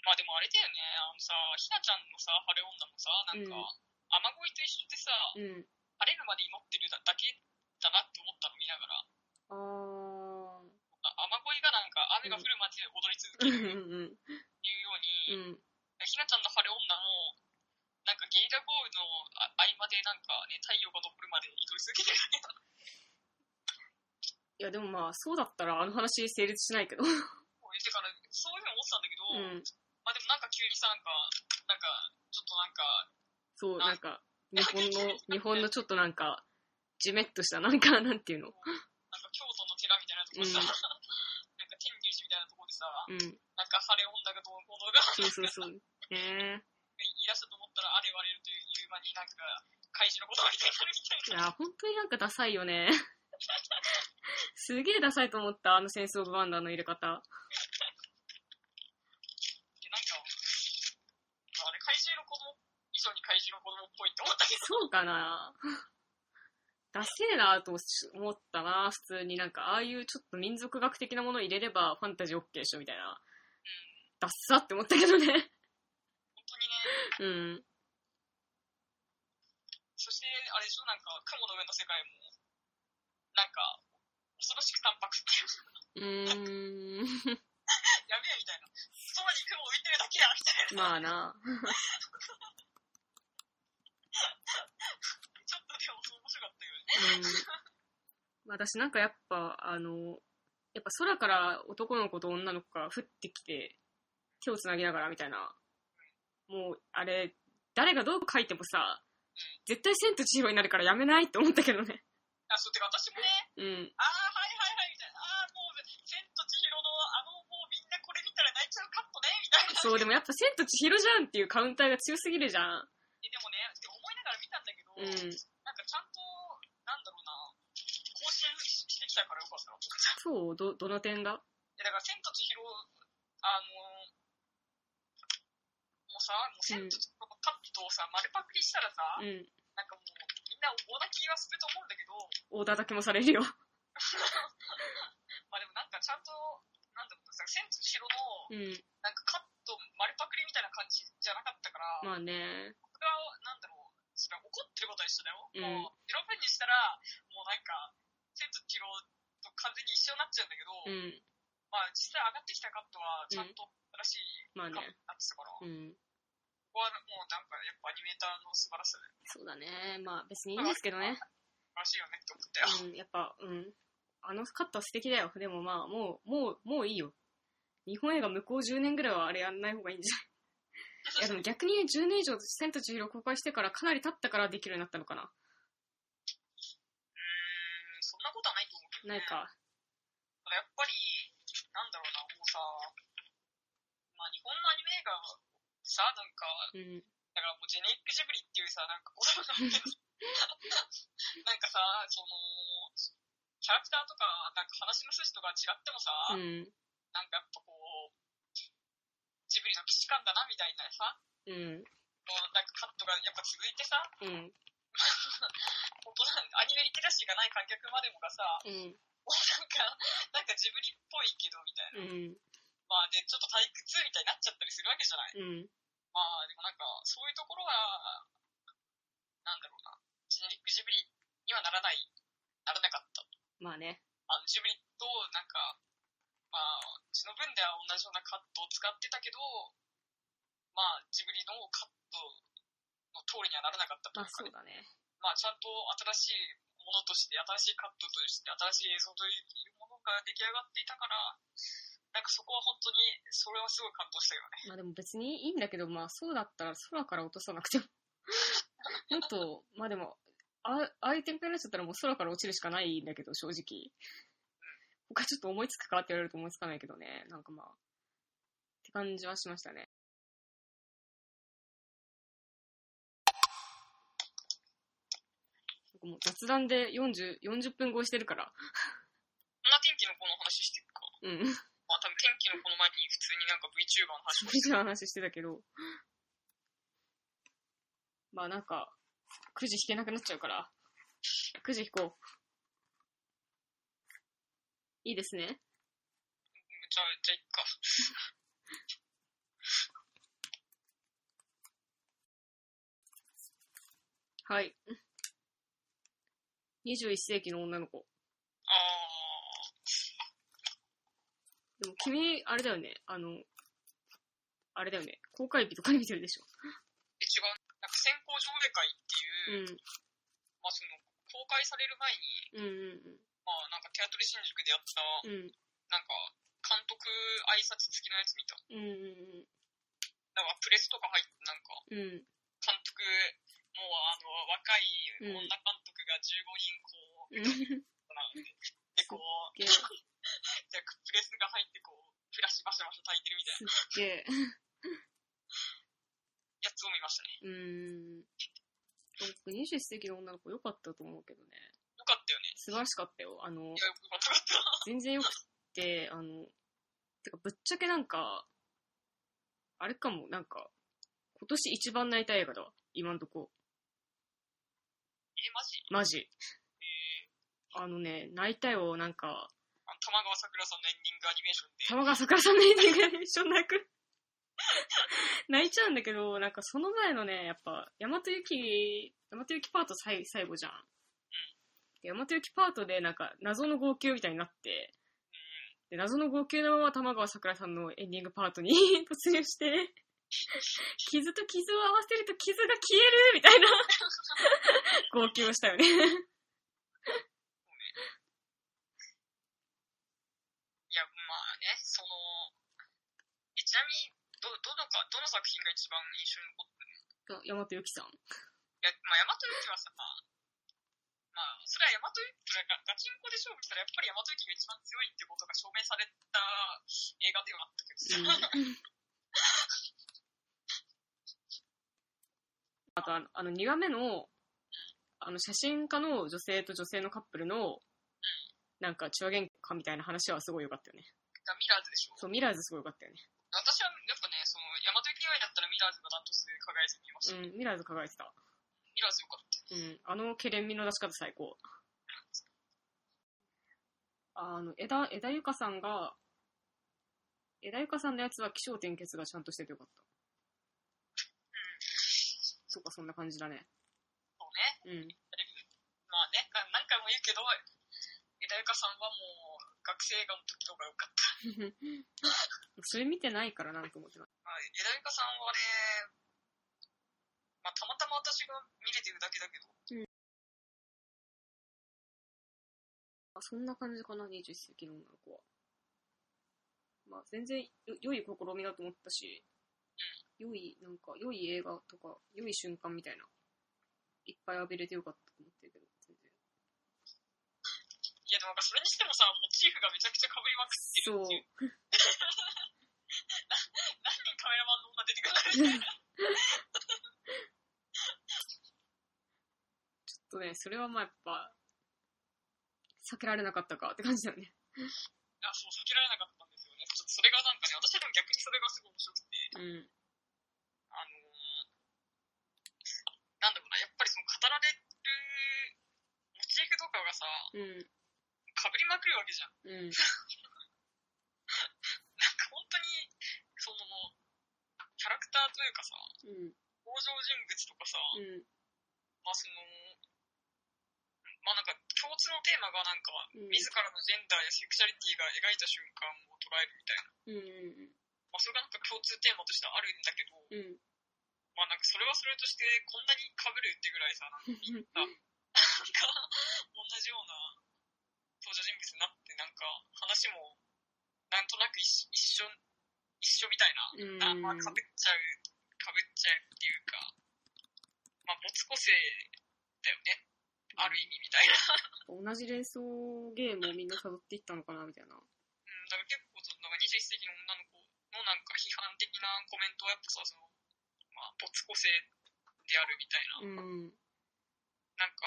まあでもあれだよね、あのさ、ひなちゃんのさ、晴れ女もさ、なんか、うん雨乞いと一緒でさ、うん。晴れるまで祈ってるだけだなって思ったの見ながら、あ雨乞いがなんか雨が降るまで踊り続うんけるうんっていうように、うん。ひなちゃんの晴れ女も、なんかゲリラ豪雨のあ合間でなんかね、太陽が昇るまで祈り続けてるだけだ。いや、でもまあ、そうだったらあの話成立しないけど。てから、そういうふうに思ってたんだけど、うん。まあでもなんか急にさ、なんか、なんか、ちょっとなんか、そう、なんか、日本の、日本のちょっとなんか、じめっとした、なんか、なんていうの。なんか京都の寺みたいなところさ、うん なんか天竜寺みたいなところでさ、うん。なんか晴れ女がどうのこうのがそうそうそう。へえ。いらっしゃと思ったら、あれ割れるという間になんか、怪獣のことみたいになるみたいな。いや、本当になんかダサいよね。すげえダサいと思った、あのセンスオブワンダーの入れ方。で、なんか、あれ怪獣の子供以上に怪獣の子供っぽいって思ったけど、そうかなダセえなと思ったな、普通になんか、ああいうちょっと民族学的なもの入れればファンタジー OK でしょ、みたいな。ダッサって思ったけどね。本当にね、うん。そして、あれでしょ、なんか、雲の上の世界も、なんか、恐ろしく淡白っていう、うーん。やべえみたいな。空に雲浮いてるだけやみたいな。まあな。ちょっとでも面白かったよね。うん。私なんかやっぱ、あの、やっぱ空から男の子と女の子が降ってきて、手をつなぎながらみたいな。もう、あれ、誰がどう書いてもさ、絶対千と千尋になるからやめないって思ったけどね。あ、そう、てか私もね、うん。あー、はいはいはい、みたいな。あー、もう、千と千尋の、あの、もうみんなこれ見たら泣いちゃうカットね、みたいな。そう、でもやっぱ千と千尋じゃんっていうカウンターが強すぎるじゃん。ど、うん、なんかちゃんと、なんだろうな、更新してきたからよかったな、そうど、どの点が？いや、だから、千と千尋、あの、もうさ、もう千と千尋のカットをさ、丸パクリしたらさ、うん、なんかもう、みんな大泣きはすると思うんだけど、大叩きもされるよ。まあでもなんかちゃんと、なんだろうな、千と千尋の、うん、なんかカット、丸パクリみたいな感じじゃなかったから、まあね。僕は、なんだろう、それ怒ってることは一緒だよ。うんもう、色分にしたら、もうなんか、千と千尋と完全に一緒になっちゃうんだけど、うん。まあ実際上がってきたカットは、ちゃんと新しいまあカットにね。なってたから、こうん。こはもうなんかやっぱアニメーターの素晴らしさで、そうだね。まあ別にいいんですけどね。素晴らしいよねって思ったよ。うん。やっぱ、うん。あのカットは素敵だよ。でもまあ、もう、もう、もういいよ。日本映画向こう10年ぐらいはあれやんない方がいいんじゃない？いやでも逆に10年以上千と千尋公開してからかなり経ったからできるようになったのかな。うーん、そんなことはないと思うけど、ね。ないか。やっぱり、なんだろうな、もうさ、まあ日本のアニメ映画さ、なんか、うん。だからもうジェネリックジブリっていうさ、なんか なんかさ、その、キャラクターとか、なんか話の筋とか違ってもさ、うん。なんかやっぱこう、ジブリの既視感だなみたいなさ、うん。もうなんかカットがやっぱ続いてさ、うん。本当アニメリテラシーがない観客までもがさ、うん。もうなんか、なんかジブリっぽいけどみたいな。うん。まあで、ちょっと退屈みたいになっちゃったりするわけじゃない。うん。まあでもなんか、そういうところが、なんだろうな、ジェネリックジブリにはならない、ならなかった。まあね。あの、ジブリと、なんか、まあ、その分では同じようなカットを使ってたけど、まあ、ジブリのカットの通りにはならなかったとまあいうかね。そうだね。まあ、ちゃんと新しいものとして、新しいカットとして、新しい映像というものが出来上がっていたから、なんかそこは本当に、それはすごい感動したよね。まあでも別にいいんだけど、まあそうだったら空から落とさなくても。もっと、まあでも、あああいう展開になっちゃったらもう空から落ちるしかないんだけど、正直。他ちょっと思いつくかって言われると思いつかないけどね。なんかまあ、って感じはしましたね。なんかもう雑談で40、40分超えしてるから。こんな天気の子の話してるか。うん。まあ多分天気の子の前に普通になんか VTuber の話してそれじゃ話してたけど。まあなんか、くじ引けなくなっちゃうから、くじ引こう。いいですね。じゃあ、じゃあいっか。はい。21世紀の女の子。あでも君、あれだよね。あの、あれだよね。公開日とかに見てるでしょ。ー、え、違う。なんか先行上映会っていう、うん。まあその、公開される前に、うんうんまあなんかテアトル新宿でやった、うん。うん。なんか、監督挨拶付きのやつ見た。うんうんなんかプレスとか入って、なんか、うん。うん。監督、もうあの、若い女監督が15人こう、うん。で、こう、じゃあプレスが入ってこう、フラッシュバシャバシャ焚いてるみたいな。やつを見ましたね。うーん。僕、21世紀の女の子良かったと思うけどね。よかったよね。素晴らしかったよ。あのい、や、よかったよかった。全然よくって、あの、てかぶっちゃけなんか、あれかも、なんか、今年一番泣いた映画だわ。今んとこ。え、マジ？マジ。えー、あのね、泣いたよ、なんか、あの玉川さくらさんのエンディングアニメーションで、玉川桜さんのエンディングで一緒に泣く。泣いちゃうんだけど、なんかその前のね、やっぱ、大和雪、大和雪パート最最後じゃん。で大和雪パートでなんか謎の号泣みたいになって、で謎の号泣のまま玉川さくらさんのエンディングパートに 突入して、傷と傷を合わせると傷が消えるみたいな号泣をしたよね。いや、まあね、その、え、ちなみに、ど、どのか、どの作品が一番印象に残ってる大和雪さん。いや、まあ、大和雪はさ、まあ、それは大和雪がガチンコで勝負したら、やっぱり大和雪が一番強いってことが証明された映画ではあったけどさ、うん あとあの、あの2話目の、あの、写真家の女性と女性のカップルの、なんか中和喧嘩みたいな話はすごい良かったよね。がミラーズでしょ？そう、ミラーズすごい良かったよね。私はやっぱね、その、ヤマト以外だったらミラーズがダントツで輝いて見ました。うん、ミラーズ輝いてた。ミラーズよかった。うん、あのケレン味の出し方最高。あの、枝、枝ゆかさんが、枝ゆかさんのやつは気象転結がちゃんとしててよかった。そうか、そんな感じだね。そうね。うん。まあね、な何回も言うけど、枝ゆかさんはもう、学生映画の時の方が良かった。それ見てないからなんと思ってない。はい、枝ゆかさんはね、まあ、たまたま私が見れてるだけだけど、あそんな感じかな、21世紀の女の子は。まあ、全然よ良い試みだと思ったし、良い、なんか、良い映画とか、良い瞬間みたいな、いっぱい浴びれてよかったと思ってるけど、全然。いやでもなんかそれにしてもさ、モチーフがめちゃくちゃ被りまくってるそうっていう。。何人カメラマンの女出てくるんだ みたいな。ちょっとね、それはまあやっぱ、避けられなかったかって感じだよね。あ、そう、避けられなかったんですよね。ちょっとそれがなんかね、私はでも逆にそれがすごい面白くて、うん。あのー、なんだろうな、やっぱりその語られるモチーフとかがさ、うん。被りまくるわけじゃん。うん。なんか本当に、その、キャラクターというかさ、うん。登場人物とかさ、うん。まあその、まあなんか共通のテーマがなんか、うん自らのジェンダーやセクシャリティが描いた瞬間を捉えるみたいな。うん。まあそれがなんか共通テーマとしてあるんだけど、うん。まあなんかそれはそれとしてこんなに被るってぐらいさ、みんな、なんか同じような登場人物になってなんか話もなんとなく一一緒、一緒みたいな。あ、まあ被っちゃう、被っちゃうっていうか、まあ没個性だよね。ある意味みたいな。同じ連想ゲームをみんな辿っていったのかなみたいな。うん、だから結構その、なんか21世紀の女の子のなんか批判的なコメントはやっぱさ、その、まあ、没個性であるみたいな、うん。なんか、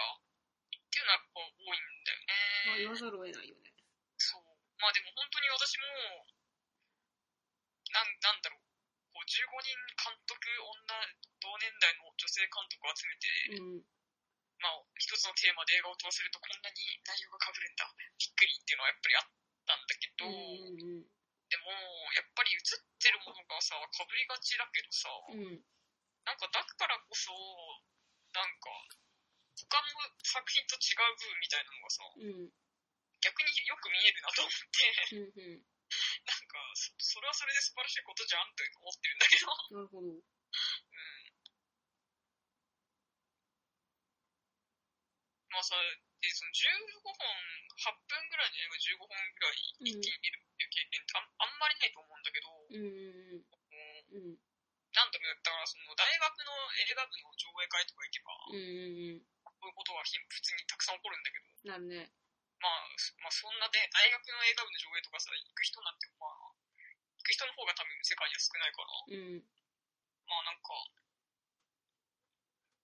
っていうのはやっぱ多いんだよまあね。言わざるを得ないよね。そう。まあでも本当に私も、なん、なんだろう、こう15人監督、女、同年代の女性監督を集めて、うん。まあ、一つのテーマで映画を通せるとこんなに内容が被るんだ。びっくりっていうのはやっぱりあったんだけど、うん。でも、やっぱり映ってるものがさ、被りがちだけどさ、うん。なんかだからこそ、なんか、他の作品と違う部分みたいなのがさ、うん。逆によく見えるなと思って、うん。うん。なんか、そそれはそれで素晴らしいことじゃんって思ってるんだけど、なるほど。うん。まあさ、で、その15本、8分ぐらいの映画15本ぐらい一気に見るっていう経験ってあんあんまりないと思うんだけど、うん。もううん。なんだろう、だからその大学の映画部の上映会とか行けば、うん。そういうことはひ普通にたくさん起こるんだけど、なるね。まあ、そまあ、そんなで、大学の映画部の上映とかさ、行く人なんて、まあ、行く人の方が多分世界には少ないから、うん。まあなんか、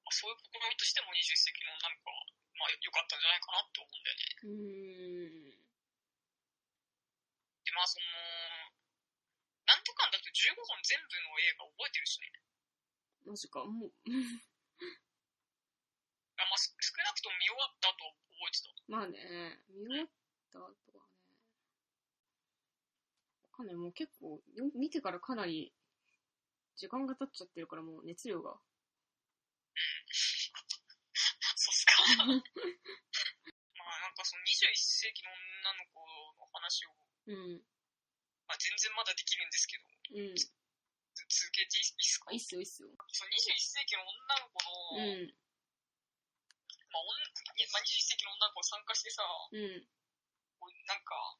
まあ、そういう試みとしても21世紀のなんか、まあ良かったんじゃないかなと思うんだよね。うん。で、まあその、なんとかんだと15本全部の映画覚えてるしね。マジか。もう、あまあ、す少なくとも見終わったとは覚えてた。まあね、見終わった後はね。わかんない。もう結構、よ見てからかなり、時間が経っちゃってるからもう熱量が。まあなんかその21世紀の女の子の話を、うん。まあ、全然まだできるんですけど、うん。つ続けていいっすか？あ、いいっすよ、いいっすよ。その21世紀の女の子うの、ん。まあ、おんまあ、21世紀の女の子が参加してさ、うん。こうなんか、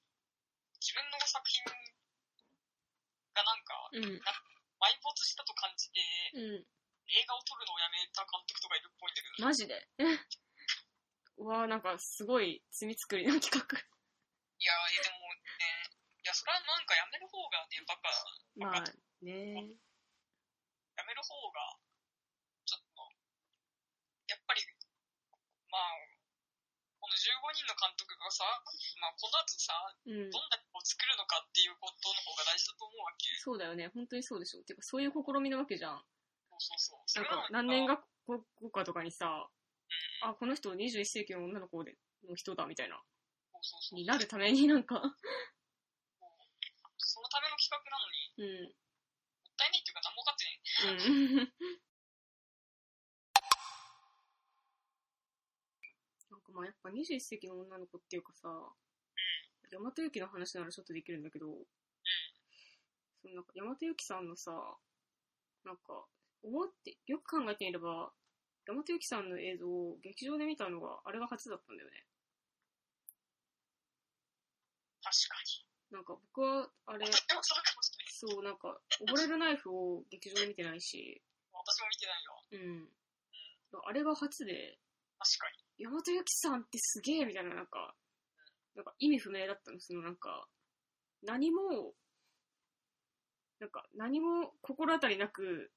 自分の作品がなんか、うん。埋没したと感じて、うん。映画を撮るのをやめた監督とかいるっぽいんだけど、マジで？うわーなんかすごい罪作りな企画。いやー、でもね、いや、それはなんかやめる方がね、バカ、まあね。やめる方が、ちょっと、やっぱり、まあ、この15人の監督がさ、まあ、この後さ、うんど。んな曲を作るのかっていうことの方が大事だと思うわけ。そうだよね。本当にそうでしょ。てか、そういう試みなわけじゃん。そうそうそう。そなんか何年が後後かとかにさ、あ、この人21世紀の女の子での人だみたいな、になるためになんか、そのための企画なのに、うん、もったいないっていうか何も分かってない。うん。なんかまあやっぱ21世紀の女の子っていうかさ、大和由紀の話ならちょっとできるんだけど、そのなんか大和由紀さんのさ、なんか、思って、よく考えてみれば、大和由紀さんの映像を劇場で見たのがあれが初だったんだよね。確かに。なんか僕は、あれ、そうなんか、溺れるナイフを劇場で見てないし、私も見てないよ。うん。あれが初で、確かに。大和由紀さんってすげえみたいな、なんか、なんか意味不明だったの、そのなんか、何も、なんか何も心当たりなく、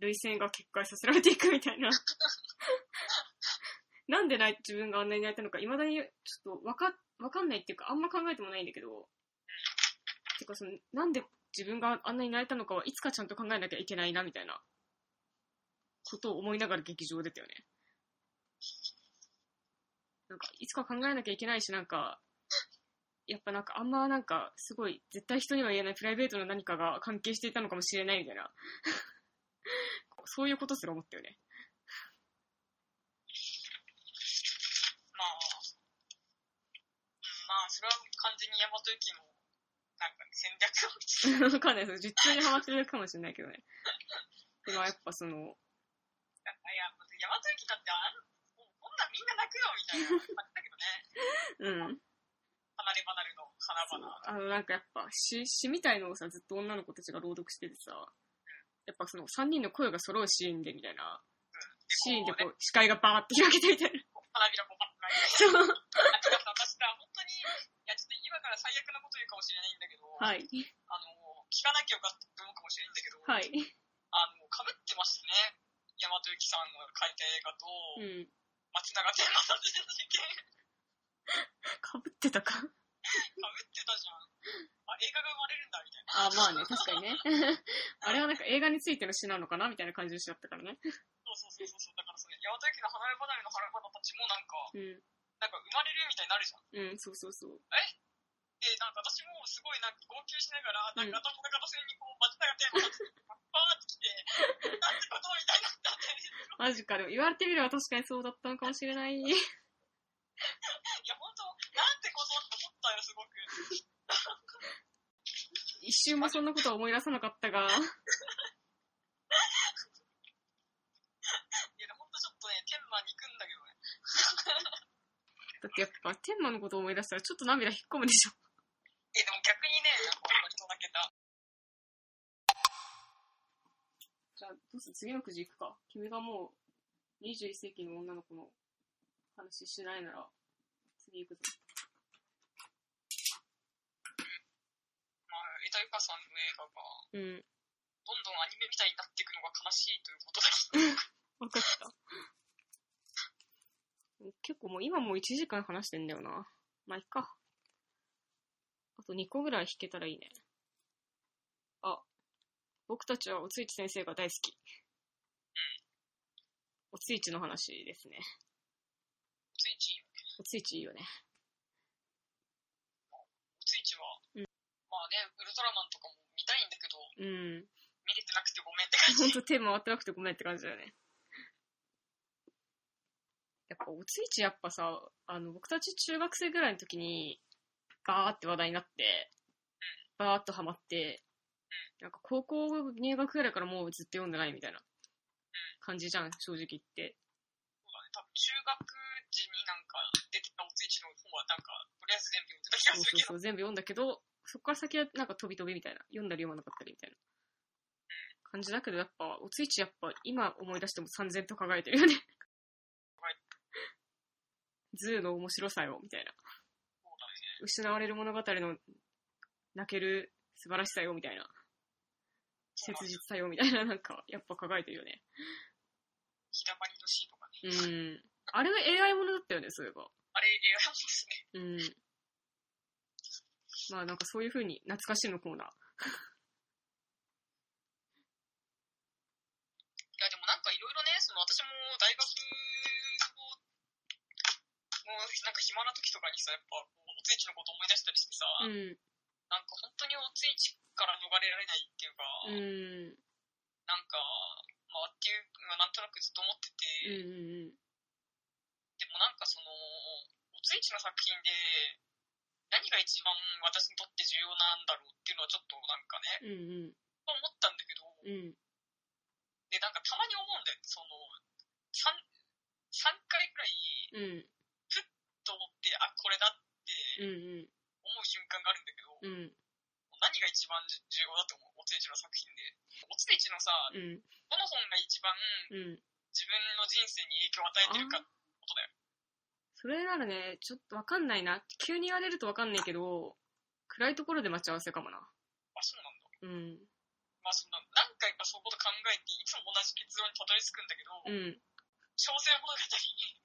涙腺が決壊させられていくみたいな。なんでない自分があんなに泣いたのか、未だにちょっとわか、わかんないっていうか、あんま考えてもないんだけど、てかその、なんで自分があんなに泣いたのかはいつかちゃんと考えなきゃいけないな、みたいな、ことを思いながら劇場出たよね。なんか、いつか考えなきゃいけないし、なんか、やっぱなんかあんまなんか、すごい、絶対人には言えないプライベートの何かが関係していたのかもしれないみたいな。そういうことすら思ったよね。まあ、うん、まあ、それは完全に大和由紀の、なんか、戦略を打ちわかんないです。実中にハマってるかもしれないけどね。でもやっぱその、いや、大和由紀だってあん、もうこんなんみんな泣くよみたいな感じだけどね。うん。離れ離れの花々。あのなんかやっぱ詩、詩みたいのをさ、ずっと女の子たちが朗読しててさ、やっぱその3人の声が揃うシーンでみたいな、シーンでこう、視界がバーって開けてみたいな。花びらこうパッと泣いて。そう私さ、本当に、いや、ちょっと今から最悪なこと言うかもしれないんだけど、はい。あの、聞かなきゃよかったって思うかもしれないんだけど、はい。あの、被ってましたね。大和由紀さんの書いた映画と、うん。松永天馬さんの事件、かぶってたか。被ってたじゃん。あ、映画が生まれるんだ、みたいな。あ、まあね、確かにね。あれはなんか映画についての詩なのかなみたいな感じでしちゃったからね。そうそうそうそう。だからそれ、大和由紀の離れ離れの花々たちもなんか、うん。なんか生まれるみたいになるじゃん。うん、そうそうそう。で、なんか私もすごいなんか号泣しながら、なんか頭の片隅にこう、松永天馬がバーって来て、なんてことみたいになったんで、い マジか、でも言われてみれば確かにそうだったのかもしれない。や、本当なんてことって思ったよ、すごく。一瞬もそんなことは思い出さなかったが、いや、本当ちょっとね、天馬に行くんだけどね。だってやっぱ天馬のことを思い出したらちょっと涙引っ込むでしょ。え、でも逆にね、なんか割と泣けた。じゃあ、どうする？次のくじ行くか。君がもう21世紀の女の子の話しないなら、次行くぞ。まあ、江田由香さんの映画が、うん。どんどんアニメみたいになっていくのが悲しいということだ。わかった。結構もう今もう1時間話してんだよな。まあ、いっか。あと2個ぐらい弾けたらいいね。あ、僕たちはおついち先生が大好き。おついちの話ですね。ついち、おついちいいよね。ついちは、うんまあね、ウルトラマンとかも見たいんだけど、うん。見れてなくてごめんって感じ。ほんと手回ってなくてごめんって感じだよね。やっぱおついちやっぱさ、あの、僕たち中学生ぐらいの時に、バーって話題になって、バーっとハマって、なんか高校入学ぐらいからもうずっと読んでないみたいな感じじゃん、正直言って。そうだね、多分中学時になんか出てたおついちの本はなんか、とりあえず全部読んでた気がするけど、そうそうそう、全部読んだけど、そこから先はなんか飛び飛びみたいな。読んだり読まなかったりみたいな感じだけど、やっぱ、おついちやっぱ今思い出しても燦然と輝いてるよね。 ZOO の面白さよ、みたいな。そうだね。失われる物語の泣ける素晴らしさよ、みたいな。切実さよ、みたいな、なんか、やっぱ輝いてるよね。日だまりのシーンとかね。うん。あれが AI ものだったよね、そういえば。あれ、映画うん。まあなんかそういう風に懐かしいのコーナー。いや、でもなんかいろいろね、その私も大学を、もうなんか暇な時とかにさ、やっぱ、おついちのこと思い出したりしてさ、うん。なんか本当におついちから逃れられないっていうか、うん。なんか、まあっていうのはなんとなくずっと思ってうて、んうんでもなんかその、おついちの作品で、何が一番私にとって重要なんだろうっていうのはちょっとなんかね、うん。うん思ったんだけど、うん。うん。で、なんかたまに思うんだよ。その、3、三回くらいうん。と思って、あ、これだってうん。思う瞬間があるんだけど、うん。何が一番重要だと思う？おついちの作品で。おついちのさ、うん。どの本が一番うん。自分の人生に影響を与えてるかってことだよ。それならね、ちょっとわかんないな。急に言われるとわかんないけど、暗いところで待ち合わせかもな。あ、そうなんだ。うん。まあその、何回かそういうこと考えて、いつも同じ結論にたどり着くんだけど、うん。小生物語、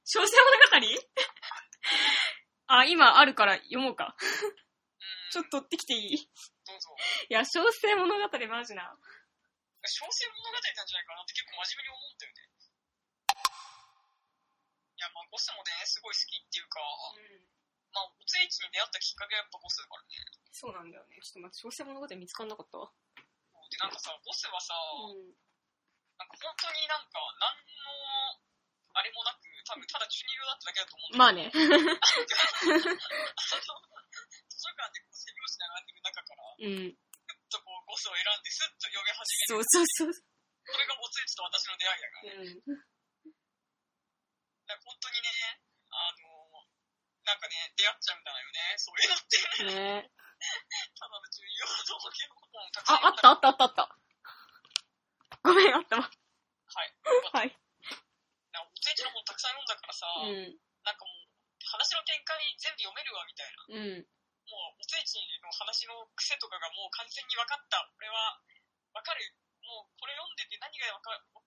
小生物語？あ、今あるから読もうか。うん、ちょっと取ってきていい？どうぞ。いや、小生物語マジな。小生物語なんじゃないかなって結構真面目に思うんだよね。いや、まあボスもね、すごい好きっていうか、まあ、おついちに出会ったきっかけはやっぱボスだからね。そうなんだよね。ちょっと待って、小生物語見つかんなかった？わ。で、なんかさ、ボスはさ、うん。なんか本当になんか、何の、あれもなく、多分ただ中二病だっただけだと思うんだまあね。けど、あの、図書館でこう背拍子並んでる中から、うん。ふっとこう、ボスを選んで、スッと読み始める。そうそうそう。これがおついちと私の出会いだからね。うん。本当にね、あの、なんかね、出会っちゃうんだよね、そういうのって。ね ただの中二病だと思うけど、本たくさんあ、あったあったあったあった。ごめん、あったわ。はい。はい。なんかおついちの本たくさん読んだからさ、うん。なんかもう、話の展開全部読めるわ、みたいな。うん。もう、おついちの話の癖とかがもう完全に分かった。これは、分かる。もう、これ読んでて何が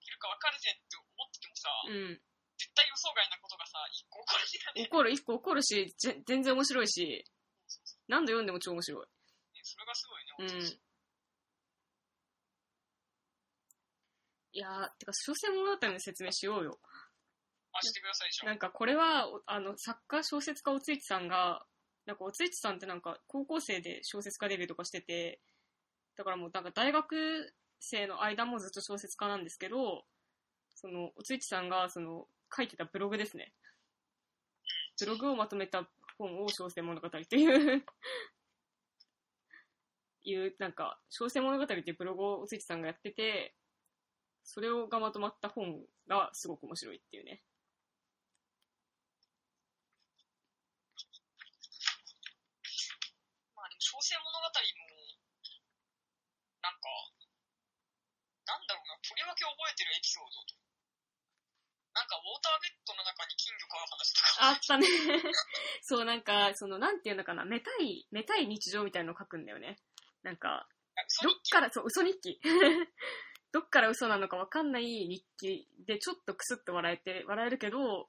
起きるか分かるぜって思っててもさ、うん。絶対予想外なことがさ、一個起こるんだよね。怒る、一個怒るし、ぜ全然面白いし、何度読んでも超面白い。それがすごいね、うんいやー、てか、小生物語の説明しようよ。あ、してくださいでしょ。なんかこれは、おあの、作家小説家おついちさんが、なんかおついちさんってなんか高校生で小説家デビューとかしてて、だからもうなんか大学生の間もずっと小説家なんですけど、その、おついちさんがその、書いてたブログですね。ブログをまとめた本を小生物語っていういう、なんか、小生物語っていうブログをおついちさんがやってて、それをがまとまった本がすごく面白いっていうね。まあでも、小生物語も、なんか、なんだろうな、とりわけ覚えてるエピソードと。なんか、ウォーターベッドの中に金魚飼う話とか。あったね。そう、なんか、その、なんていうのかな、めたい、めたい日常みたいなのを書くんだよね。なんか、どっから、そう、嘘日記。どっから嘘なのかわかんない日記で、ちょっとクスッと笑えて、笑えるけど、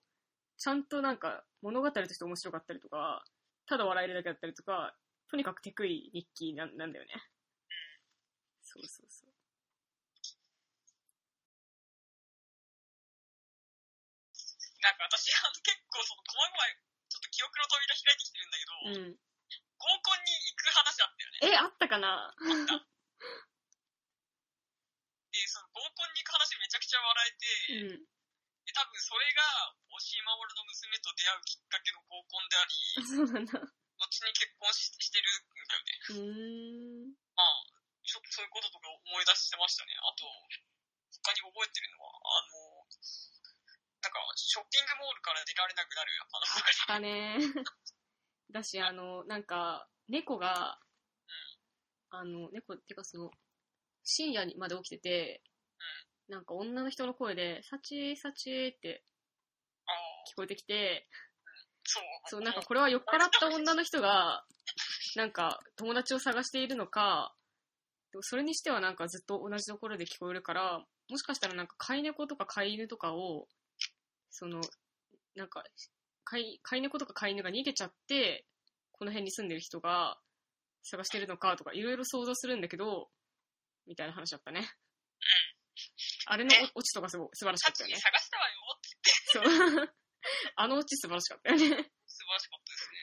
ちゃんとなんか、物語として面白かったりとか、ただ笑えるだけだったりとか、とにかくテクい日記なんなんだよね。そうそうそう。なんか私、あの結構その、細々、ちょっと記憶の扉開いてきてるんだけど、うん。合コンに行く話あったよね。え、あったかな？で、その合コンに行く話めちゃくちゃ笑えて、うん。で多分それが、押井守の娘と出会うきっかけの合コンであり、そうなんだ。後に結婚ししてるんだよね。うーん。まあ、ちょっとそういうこととか思い出してましたね。あと、他に覚えてるのは、あの、なんか、ショッピングモールから出られなくなるあ話とかったね。だし、あの、なんか、猫が、あの、猫っていうかその、深夜にまで起きてて、なんか女の人の声で、サチサチって聞こえてきて、そう。そう、なんかこれは酔っ払った女の人が、なんか友達を探しているのか、でもそれにしてはなんかずっと同じところで聞こえるから、もしかしたらなんか飼い猫とか飼い犬とかを、その、なんか、飼い飼い猫とか飼い犬が逃げちゃって、この辺に住んでる人が探してるのかとか、いろいろ想像するんだけど、みたいな話だったね。あれのオチとかすごい素晴らしかったよね。探したわよってそう。あのオチ素晴らしかったよね。素晴らしかったですね。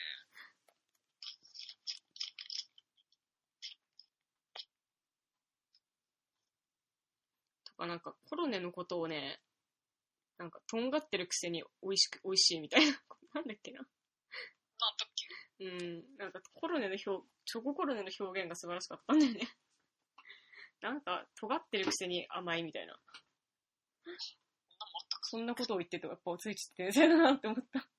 とかなんかコロネのことをね、なんかとんがってるくせに美味しく、美味しいみたいな。なんだっけな。なんだっけうん。なんかコロネの表、チョココロネの表現が素晴らしかったんだよね。なんか尖ってるくせに甘いみたいな。そんなことを言っててやっぱついちって天才だなって思った。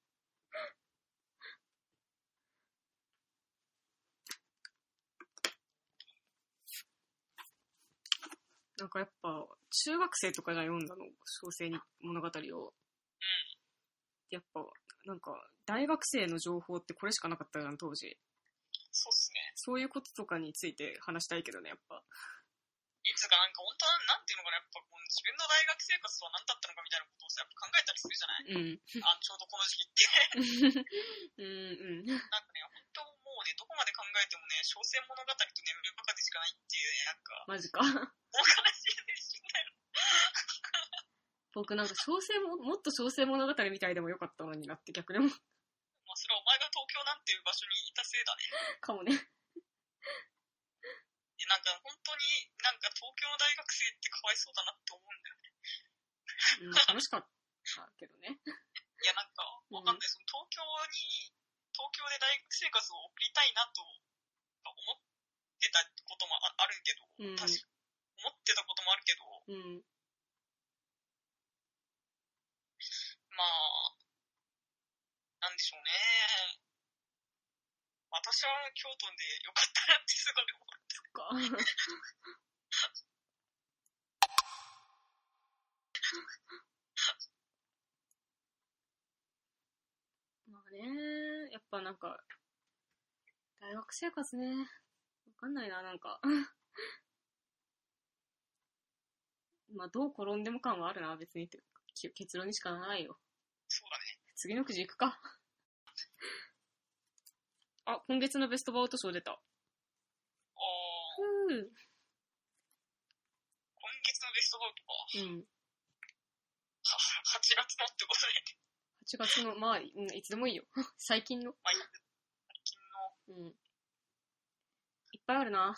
なんかやっぱ、中学生とかが読んだの、小生に物語を。やっぱ、なんか、大学生の情報ってこれしかなかったじゃん、当時。そうっすね。そういうこととかについて話したいけどね、やっぱ。いつかなんか本当は、なんていうのかな、やっぱこう自分の大学生活とは何だったのかみたいなことをさ、やっぱ考えたりするじゃない？うん。あ、ちょうどこの時期って。うん、うん。なんかね、本当もうね、どこまで考えてもね、小生物語と眠るバカでしかないっていうね、なんか、マジか。もう悲しい。僕なんか小生も、もっと小生物語みたいでもよかったのになって逆でも、まあ、それはお前が東京なんていう場所にいたせいだね。かもね。でなんか本当になんか東京の大学生ってかわいそうだなって思うんだよね。うん、楽しかったけどね。いやなんかわかんない、その東京に、東京で大学生活を送りたいなと思ってたこともああるけど、うん確か思ってたこともあるけど、うん。まあ、なんでしょうね。私は京都でよかったなってすごい思う。か。まあね、やっぱなんか、大学生活ね、わかんないな、なんか。まあ、どう転んでも感はあるな、別にって。結論にしかならないよ。そうだね。次のくじ行くか。あ、今月のベストバウト賞出た。あーうん。今月のベストバウトか？うん。は8月のってことで、8月の、まあ、うん、いつでもいいよ。最近の。まあ、最近のうん。いっぱいあるな。いっ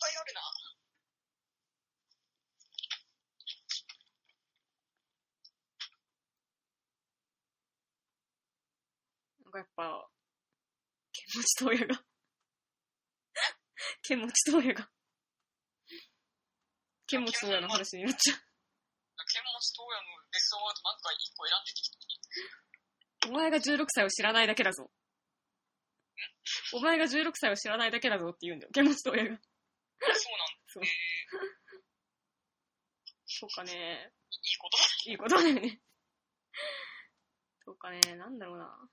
ぱいあるな。かやっぱ、剣持と親が。剣持と親が。剣持と親の話になっちゃ剣持東野のベストバウトなんか1個選んできて。お前が16歳を知らないだけだぞ。お前が16歳を知らないだけだぞって言うんだよ。剣持と親が。そうなんそうだ。え。ー、そうかね。いいことだ。いいことだよね。そうかね、なんだろうな。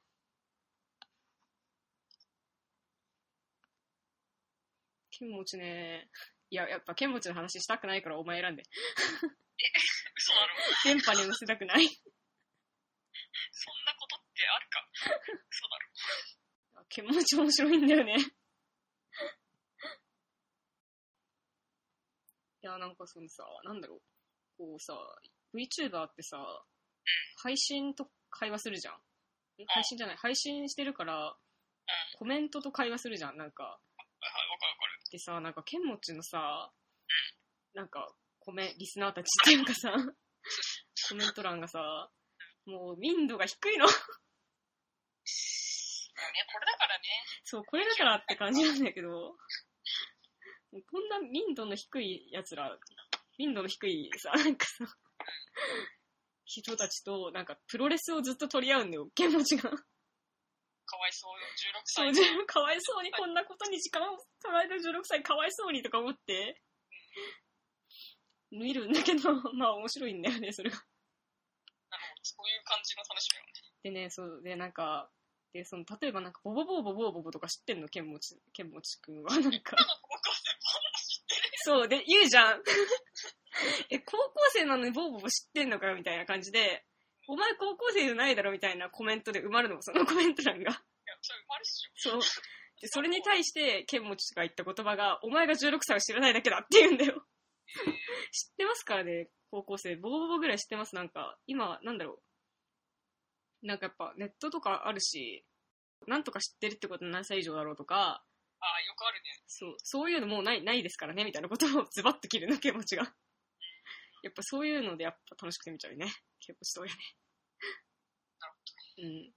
剣持ね。いや、やっぱ剣持の話したくないからお前選んで。嘘だろ。電波に載せたくない。そんなことってあるか。嘘だろ。剣持面白いんだよね。いや、なんかそのさ、なんだろう。こうさ、VTuber ってさ、配信と会話するじゃん。ん配信じゃない。配信してるから、コメントと会話するじゃん。なんか、はいはい、わかるわかる。でさ、なんか、剣持のさ、なんか、コメ、リスナーたちっていうかさ、コメント欄がさ、もう民度が低いの。ね、これだからね。そう、これだからって感じなんだけど、こんな民度の低い奴ら、民度の低いさ、なんかさ、人たちと、なんか、プロレスをずっと取り合うんだよ、剣持が。かわいそうよ、16そう、歳。自分かわいそうにこんなことに時間を取られる16歳かわいそうにとか思って、見るんだけど、まあ面白いんだよね、それが。なるほど、そういう感じの楽しみよね。でね、そう、で、なんか、で、その、例えばなんか、ボボボーボボーボボとか知ってんの？剣持ち、剣持ちくんは。なんか。そう、で、言うじゃん。え、高校生なのにボーボボ知ってんのかよ、みたいな感じで、お前高校生じゃないだろみたいなコメントで埋まるの、そのコメント欄が。いや、それ生まれっしょ。そう。で、それに対して、ケンモチが言った言葉が、お前が16歳を知らないだけだって言うんだよ。知ってますからね、高校生。ボボボボぐらい知ってます、なんか。今、なんだろう。なんかやっぱ、ネットとかあるし、なんとか知ってるってことは何歳以上だろうとか、ああ、よくあるね。そう、そういうのもうない、ないですからね、みたいなことを ズバッと切るの、ケンモチが。やっぱそういうので、やっぱ楽しくて見ちゃうよね。ケンモチと親ね。うん、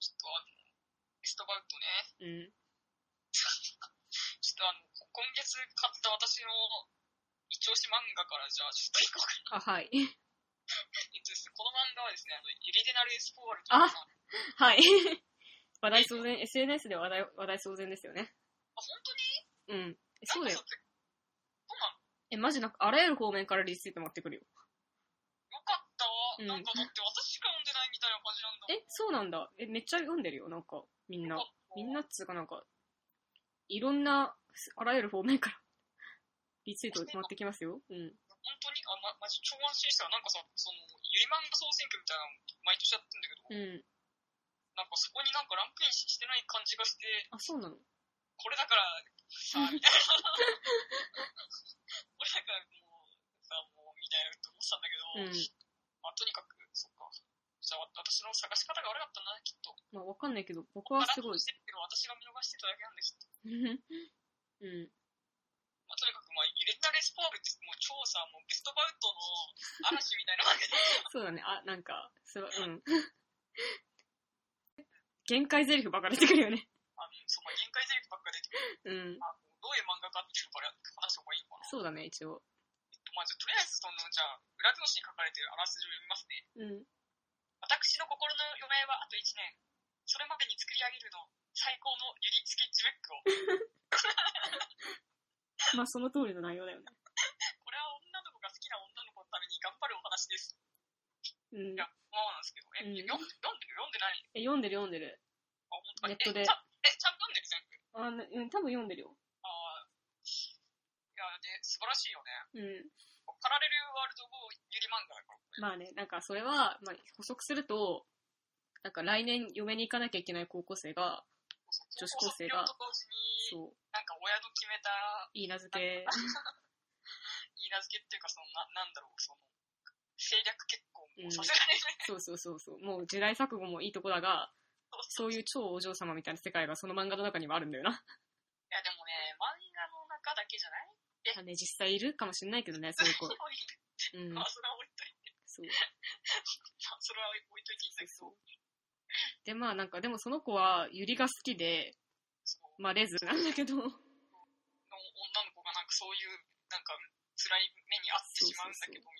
ちょっとあの、ベストバウトね。うん。ちょっとあの、今月買った私の一押し漫画からじゃあちょっと行こうかな。あ、はい。えっとですね、この漫画はですね、あの、ユリデナルエスポールとあ、はい。話題騒然、SNS で話題、話題騒然ですよね。本当に？うん。えそうだよそうな？のえ、マジなんか、あらゆる方面からリツイート待ってくるよ。うんなんかだって私しか読んでないみたいな感じなんだもん。え、そうなんだ。え、めっちゃ読んでるよ、なんか、みんなみんなっつうかなんか、いろんな、あらゆる方面から、リツイート待ってきますよ。うん。本当に、あ、ま、まじ、超安心したわ。なんかさ、その、ゆり漫画総選挙みたいなの毎年やってんだけど、うん。なんかそこになんかランクインしてない感じがして、あ、そうなの？これだから、さ、みたいな。これだからもう、さ、もう、みたいなって思ってたんだけど、うん。まあ、とにかく、そっか。じゃあ、私の探し方が悪かったな、きっと。まあ、わかんないけど、僕はすごい。してるけど、私が見逃してただけなんです。うん。まあ、とにかく、まあ、ユレタレスポールって、もう超さ、もうベストバウトの嵐みたいなわけで、そうだね。あ、なんか、それは、うん。限界台詞ばっか出てくるよね。あの、そう、まあ、限界台詞ばっか出てくる。うん。あのどういう漫画かっていうのから話した方がいいのかな。そうだね、一応。えっと、まあ、じゃあとりあえず、その、じゃあ、裏表紙に書かれてるあらすじを読みますね。うん。私の心の余命はあと1年。それまでに作り上げるの、最高のユリスケッチブックを。まあ、その通りの内容だよね。これは女の子が好きな女の子のために頑張るお話です。うんい。や、まあなんですけど。え、うん読んで、る？読んでない？え、読んでる読んでる。あ、本当ネットでえ、ちゃえちゃんと読んでる？全部？あ、ねうん、多分読んでるよ。ああ。いや、で、素晴らしいよね。うん。パラレルワールド後、ユリ漫画だから。これまあね、なんかそれは、まあ、補足すると、なんか来年嫁に行かなきゃいけない高校生が、女子高生がそう、なんか親の決めた、いい名付け、言い名付けっていうか、その、な、なんだろう、その、政略結婚をさせられる。そうそうそうそう、もう時代錯誤もいいとこだが、そういう超お嬢様みたいな世界がその漫画の中にはあるんだよな。いや、でもね、漫画の中だけじゃないまあね、実際いるかもしれないけどね、そういう子。うんまあ、、それは置いといて。そう。まあ、それは置いといていいんだけど。で、まあなんか、でもその子はユリが好きで、そう。まあレズなんだけど、の女の子がなんかそういう、なんか、辛い目に遭ってしまうんだけど、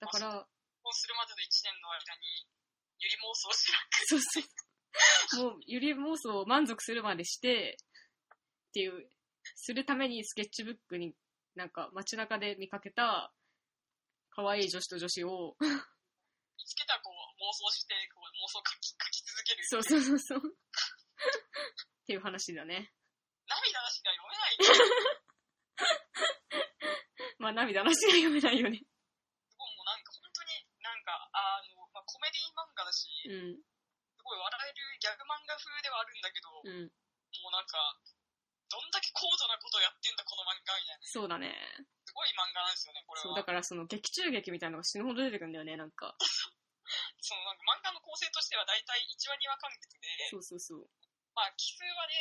だから、こうするまでの1年の間に、ゆり妄想しなくそうそう。もう、ゆり妄想を満足するまでして、っていう、するためにスケッチブックに、なんか街中で見かけた、可愛い女子と女子を、見つけたらこう妄想して、こう妄想書き書き続ける。そうそうそうそう。っていう話だね。涙なしが読めない。まあ涙なしが読めないよね。すごいもうなんか本当になんか、あの、まあ、コメディ漫画だし、うん、すごい笑えるギャグ漫画風ではあるんだけど、うん。もうなんか、どんだけ高度なことをやってんだこの漫画みたいな。そうだね。すごい漫画なんですよね、これそう、は。だからその劇中劇みたいなのが死ぬほど出てくるんだよね、なんか。そのなんか漫画の構成としては大体1話2話完結で、そうそうそう。まあ奇数話で、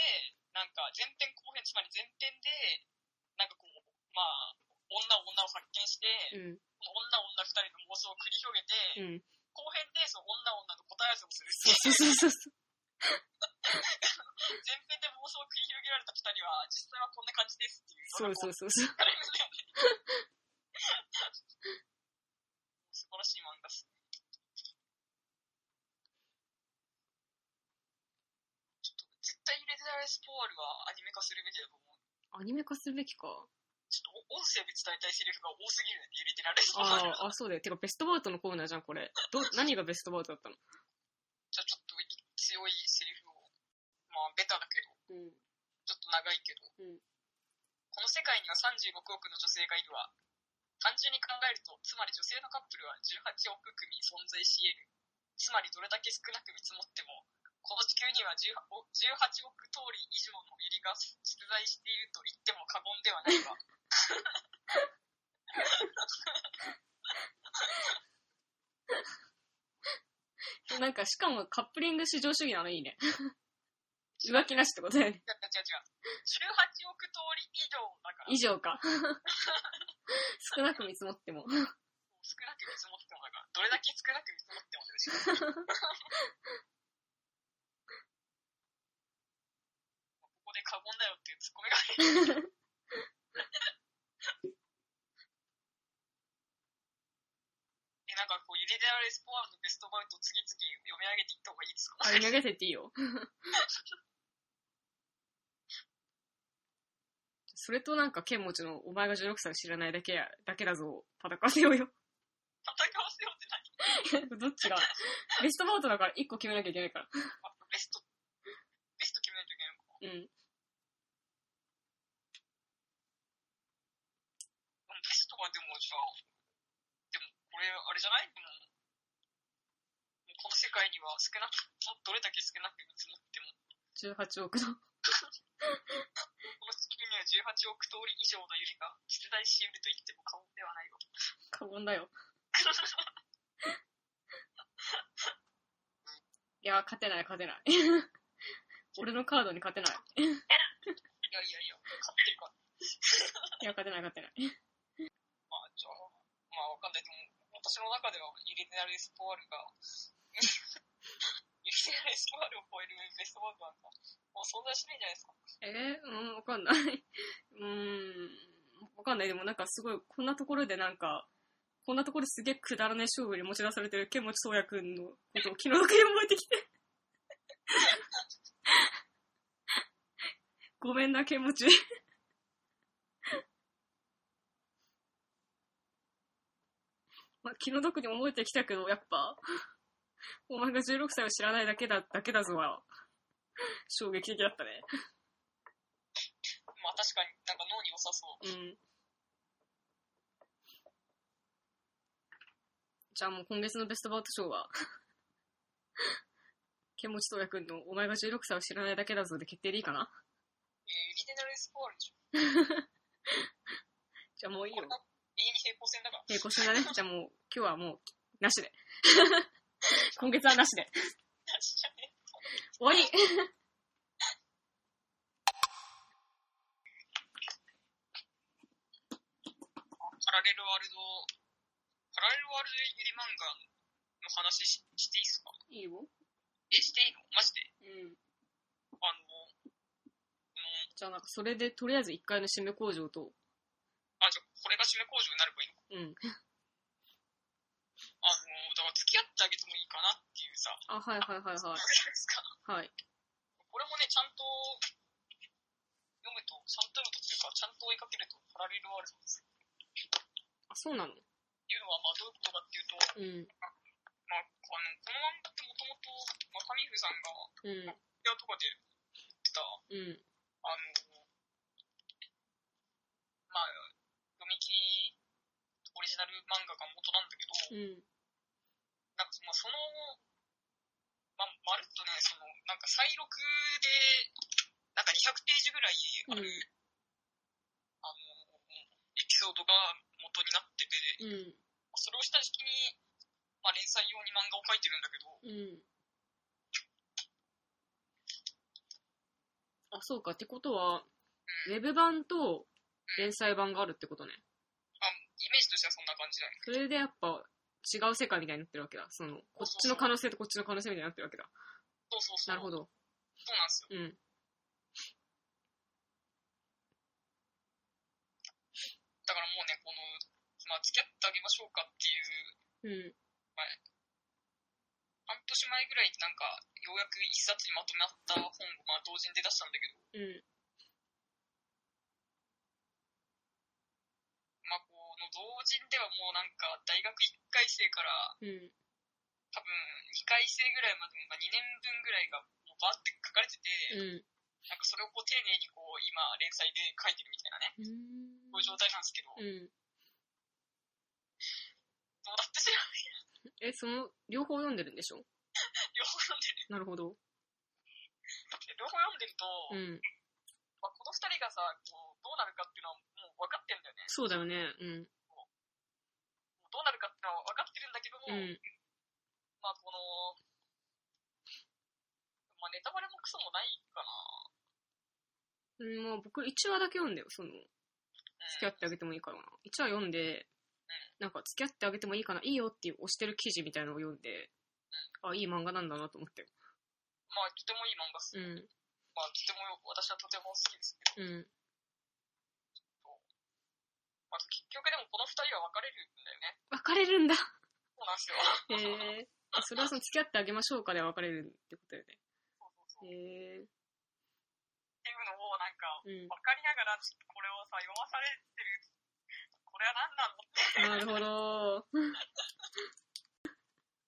なんか前編後編、つまり前編で、なんかこう、まあ、女女を発見して、うん、女女二人の妄想を繰り広げて、うん。後編でその女女の答え合わせをするってそうそうそうそう。前編想を繰り広げられた二人は、実際はこんな感じですっていう。そうそうそうそう。素晴らしい漫画っすね。ちょっと、絶対レデザースポールはアニメ化するべきだと思う。アニメ化するべきか。ちょっと、音声で伝えたいセリフが多すぎるねって入れてられそう あ、あ、そうだよ。てかベストバウトのコーナーじゃん、これ。ど、何がベストバウトだったの？じゃあちょっと強いセリフを。まあ、ベタだけど、うん。ちょっと長いけど。うんこの世界には35億の女性がいるわ。単純に考えると、つまり女性のカップルは18億組存在し得る。つまりどれだけ少なく見積もっても、この地球には18 18億通り以上のユリが実在していると言っても過言ではないわ。なんか、しかもカップリング至上主義なのいいね。浮気なしってことだよね。違う違う違う。18億通り以上だから。以上か。少なく見積もっても。少なく見積もってもだから。どれだけ少なく見積もっても。ここで過言だよっていうツッコミがある。え、なんかこう、ユリデアレスポワールのベストバウトを次々読み上げていった方がいいですか？あ、投げせていいよ。それとなんか、剣持ちのお前が16歳を知らないだけや、だけだぞ、戦わせようよ。戦わせようって何？どっちが？ベストバウトだから1個決めなきゃいけないから。あベスト、ベスト決めないといけないのか。うん。うんベストはでもじゃあ、これあれじゃない？でも、もうこの世界には少なく、どれだけ少なく見積もっても、18億の。この地球には18億通り以上のユリが実在し得ると言っても過言ではないわ。過言だよ。いや、勝てない、勝てない。俺のカードに勝てない。いやいやいや、勝ってるから。いや、勝てない、勝てない。まあ、じゃあ、まあわかんない。でも、私の中ではユリデナルエスポワルが、ユリデナルエスポワルを超えるベストバウトなんか、もう存在しないんじゃないですか。えー、うん、わかんない。うん、わかんない。でもなんかすごい、こんなところでなんか、こんなところですげえくだらない勝負に持ち出されてる剣持宗也くんのことを気の毒に覚えてきて。ごめんな、剣持ち。まあ、気の毒に覚えてきたけど、やっぱ、お前が16歳を知らないだけだ、だけだぞは、衝撃的だったね。まあ確かになんか脳に良さそう。うん。じゃあもう今月のベストバウト賞は、剣持東也くんのお前が16歳を知らないだけだぞで決定でいいかなえー、ユリデナルエスポワールでしょ。じゃあもういいよ永遠に平行線だから。平行線だね。じゃあもう今日はもう、なしで。今月はなしで。終わりパラレルワールド、パラレルワールドユリ漫画の話ししていいっすか？いいよ。え、していいの？マジで？うん。あの、この、じゃあなんかそれでとりあえず1階の締め工場と、これが締め工場になればいいのうん。あの、だから付き合ってあげてもいいかなっていうさ、あ、はいはいはいはい。はい。これもね、ちゃんと読むと、ちゃんと読むとっていうか、ちゃんと追いかけるとパラレルワールドです。あ、そうなの？っていうのは、まあどういうことかっていうと、うん。まあ、あの、この漫画ってもともと、まあ、上古さんが、うん。部屋とかで言ってた、うん。あの、まあ、ナル漫画が元なんだけど、うん。なんかまあその、まあ、まるっとね、その、なんか再録で、なんか200ページぐらいある、うんあの、エピソードが元になってて、うん。それを下敷きに、まあ、連載用に漫画を描いてるんだけど、うん。あ、そうか。ってことは、ウェブ版と連載版があるってことね。あイメージとしてはそんな感じだね。それでやっぱ違う世界みたいになってるわけだ。その、こっちの可能性とこっちの可能性みたいになってるわけだ。そうそうそう。なるほど。そうなんですよ。うん。だからもうね、この、まあ、付き合ってあげましょうかっていう、うん。半年前ぐらいになんか、ようやく一冊にまとまった本を、まあ、同時に出だしたんだけど、うん。まあ、この同人ではもうなんか、大学1回生から、うん。多分2回生ぐらいまで、まあ、2年分ぐらいが、もうバーって書かれてて、うん。なんかそれをこう丁寧にこう、今、連載で書いてるみたいなね、うんそういう状態なんですけど、うん。どうだって知らない。え、その、両方読んでるんでしょ？両方読んでる。なるほど。で両方読んでると、うん。まあ、この二人がさ、こう、どうなるかっていうのはもう分かってるんだよね。そうだよね。うん。どうなるかっていうのは分かってるんだけども、うん。まあこの、まあネタバレもクソもないかな。うん、まあ僕1話だけ読んだよ、その、付き合ってあげてもいいかな。1話読んで、なんか付き合ってあげてもいいかな、いいよっていう押してる記事みたいなのを読んで、あ、いい漫画なんだなと思って。まあとてもいい漫画っす。うん。まあとても、私はとても好きですけど、うん。まあ結局でもこの二人は別れるんだよね。別れるんだ。そうなんですよ。へえー。それはその付き合ってあげましょうかで別れるってことだよね。そうそうそう。っへえていうのをなんか、ー。分かりながらこれをさ、読まされてる、これは何なのって、うん。なるほど。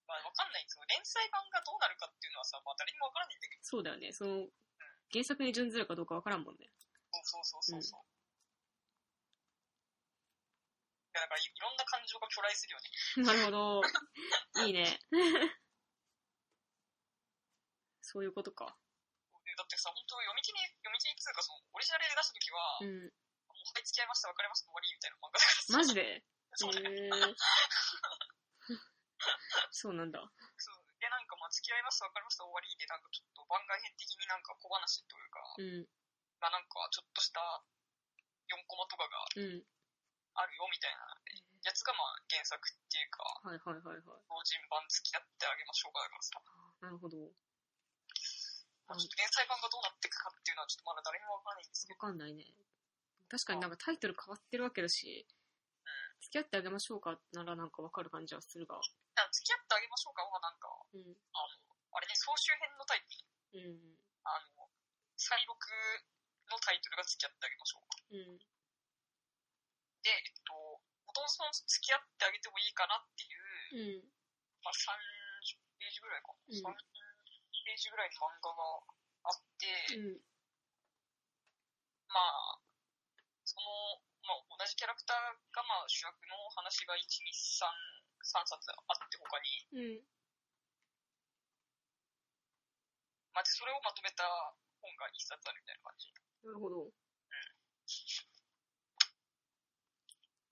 まあ分かんないんですよ。連載版がどうなるかっていうのはさ、まあ誰にも分からないんだけど、そうだよね。その、原作に準ずるかどうかわからんもんね。そうそうそうそうそう。いやだからいいろんな感情が巨来するよね。なるほど。いいね。そういうことか。でだってさ、本当読み切り、読み切りっていうか、その、オリジナルで出した時は、うん。もう、はい、付き合いました、別れました、終わり、みたいな漫画だからさ。マジで？そうそうなんだ。かまあ、付き合いました、別れました、終わりで、なんかちょっと番外編的になんか小話というか、うん。まあなんかちょっとした4コマとかがうん。あるよ、みたいなやつがまあ、原作っていうか、はいはいはいはい。同人版付き合ってあげましょうか、だからさ。なるほど。まあちょっと連載版がどうなっていくかっていうのはちょっとまだ誰にもわからないんですけわど、かんないね。確かになんかタイトル変わってるわけだし、付き合ってあげましょうかならなんかわかる感じはするが。付き合ってあげましょうかはなんか、うん。あの、あれね、総集編のタイトル、うん。あの、再録のタイトルが付き合ってあげましょうか。うん。で、えっと、もともと付き合ってあげてもいいかなっていう、うん。まあ、30ページぐらいかな。うん30ページぐらいの漫画があって、うん。まあ、その、まあ、同じキャラクターがまあ主役の話が1、2、3、3冊あって他に、うん。まあ、でそれをまとめた本が1冊あるみたいな感じ。なるほど。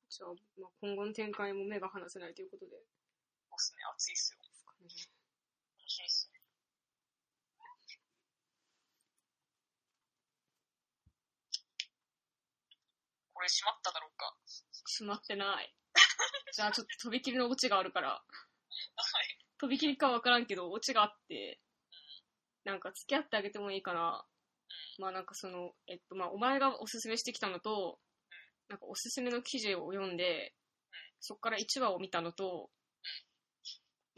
じゃあ、まあ、今後の展開も目が離せないということで。そうっすね、熱いっすよ。楽しみっすね。これ閉まっただろうか。閉まってない。じゃあちょっととびきりのオチがあるから、はい。とびきりかわからんけど、オチがあって、なんか付き合ってあげてもいいかな。まあなんかその、えっとまあお前がおすすめしてきたのと、なんかおすすめの記事を読んで、そっから1話を見たのと、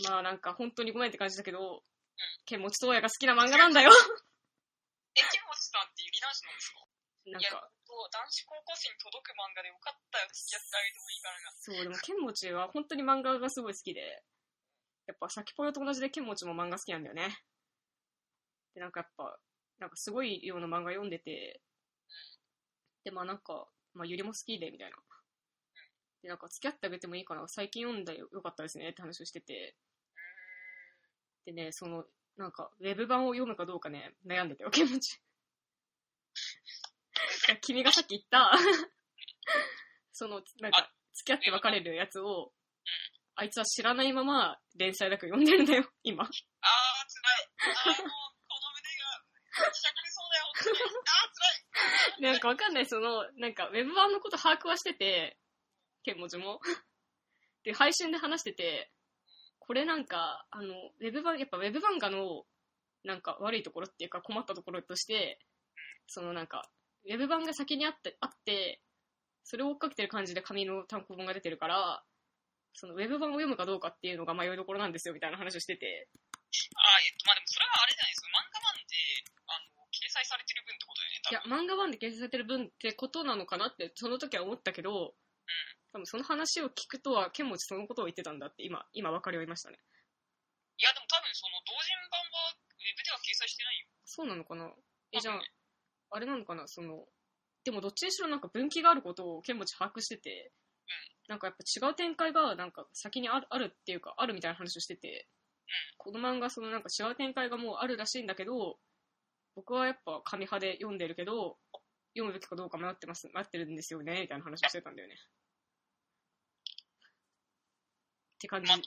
まあなんか本当にごめんって感じだけど、剣持東也が好きな漫画なんだよ。え、木本さんってゆり男子なんですか？いや、なんか、男子高校生に届く漫画でよかったよ、付き合ってあげてもいいからな。そう、でも剣持は本当に漫画がすごい好きで、やっぱ先ぽよと同じで剣持も漫画好きなんだよね。で、なんかやっぱ、なんかすごい量の漫画読んでて、で、まあなんか、まあゆりも好きで、みたいな。で、なんか付き合ってあげてもいいかな、最近読んだよよかったですねって話をしてて、でね、その、なんか、ウェブ版を読むかどうかね、悩んでたよ、剣持。君がさっき言った、その、なんか、付き合って別れるやつを、あいつは知らないまま連載だけ読んでるんだよ、今。あー、辛い。なんかわかんない、その、なんか、ウェブ版のこと把握はしてて、剣文字も。で、配信で話してて、これなんか、あの、ウェブ版、やっぱウェブ漫画の、なんか悪いところっていうか困ったところとして、そのなんか、ウェブ版が先にあって、あって、それを追っかけてる感じで紙の単行本が出てるから、そのウェブ版を読むかどうかっていうのが迷いどころなんですよ、みたいな話をしてて。あー、えっと、まあでもそれはあれじゃないですか。漫、載されてる分ってことだよね、いや。漫画版で掲載されてる分ってことなのかなって、その時は思ったけど、多分その話を聞くとは、剣持そのことを言ってたんだって、今、今分かりましたね。いや、でも多分その、同人版は、ウェブでは掲載してないよ。そうなのかな？え、じゃああれなのかな？その、でもどっちにしろなんか分岐があることを剣持把握してて、なんかやっぱ違う展開がなんか先にあるあるっていうかあるみたいな話をしてて、この漫画そのなんか違う展開がもうあるらしいんだけど、僕はやっぱ紙派で読んでるけど、読むべきかどうか迷ってます、迷ってるんですよね、みたいな話をしてたんだよね。って感じ。ま楽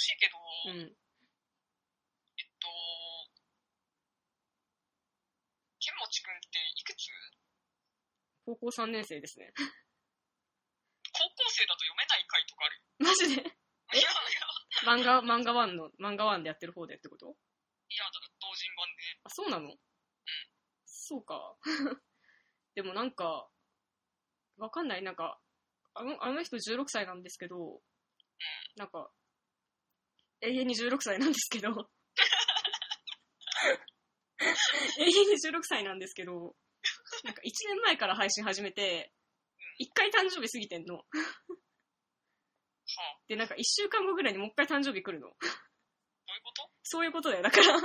しいけど、うん。えっと、剣持くんっていくつ？高校3年生ですね。高校生だと読めない回とかある。マジで？え いやいや、漫画、漫画ワンの、漫画ワンでやってる方でってこと？いやだ、同人版で。あ、そうなの？そうか。でもなんか、わかんない。なんか、あの、あの人16歳なんですけど、なんか、永遠に16歳なんですけど、永遠に16歳なんですけど、なんか1年前から配信始めて、1回誕生日過ぎてんの。はあ、で、なんか1週間後ぐらいにもう一回誕生日来るの。どういうこと？そういうことだよ。だから、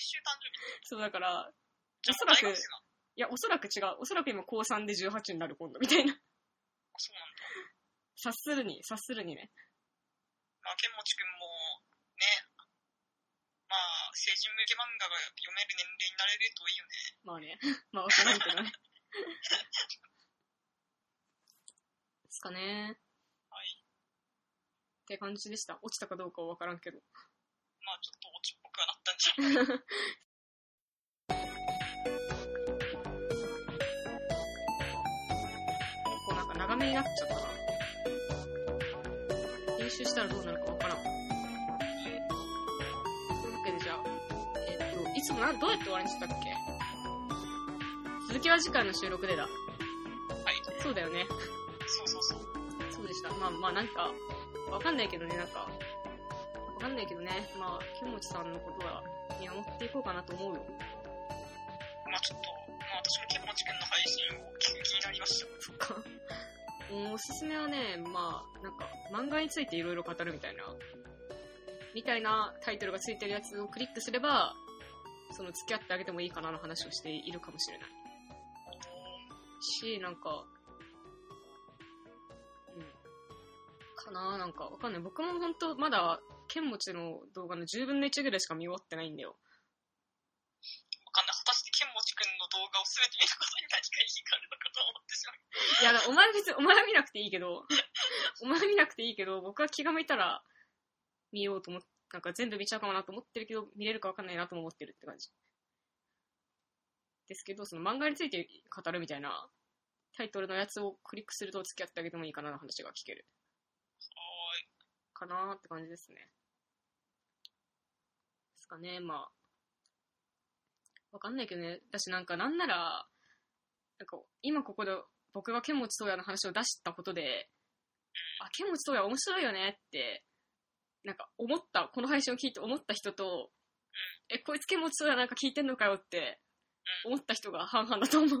週誕生日そうだから、じゃあおそらく大学生なのいや、おそらく違う。おそらく今高3で18になる今度みたいな。あそうなんだ。察するに、察するにね。まあ、剣持くんも、ね、まあ、成人向け漫画が読める年齢になれるといいよね。まあね。まあわからんけどね。ですかね。はい。って感じでした。落ちたかどうかはわからんけど。まあ、ちょっと落ちったんじゃないこうなんか長めになっちゃったな。編集したらどうなるかわからん。というわけでじゃあ、えっと、いつもな、どうやって終わりにしてたっけ？続きは次回の収録でだ。はい。そうだよね。そうそうそう。そうでした。まあまあなんか、わかんないけどね、なんか、わかんないけどね、まあ、木持さんのことは見守っていこうかなと思うよ。まあ、ちょっと、まあ、私も剣持くんの配信を聞く気になりました。そっか。うんおすすめはね、まあ、なんか、漫画についていろいろ語るみたいな、みたいなタイトルがついてるやつをクリックすれば、その付き合ってあげてもいいかなの話をしているかもしれない。し、なんか、うん。かななんか、わかんない。僕も本当まだ、剣持ちの動画の10分の1ぐらいしか見終わってないんだよ。わかんない。果たして剣持くんの動画を全て見ることに何が意義があるのかと思ってしまう。いや、お前別に、お前は見なくていいけど、お前は見なくていいけど、僕は気が向いたら見ようと思っなんか全部見ちゃうかもなと思ってるけど、見れるかわかんないなとも思ってるって感じ。ですけど、その漫画について語るみたいなタイトルのやつをクリックすると付き合ってあげてもいいかなの話が聞ける。はーい。かなーって感じですね。かね、まあ。わかんないけどね。私なんかなんなら、なんか今ここで僕が剣持東也の話を出したことで、あ、剣持東也面白いよねって、なんか思った、この配信を聞いて思った人と、え、こいつ剣持東也なんか聞いてんのかよって思った人が半々だと思う。どどう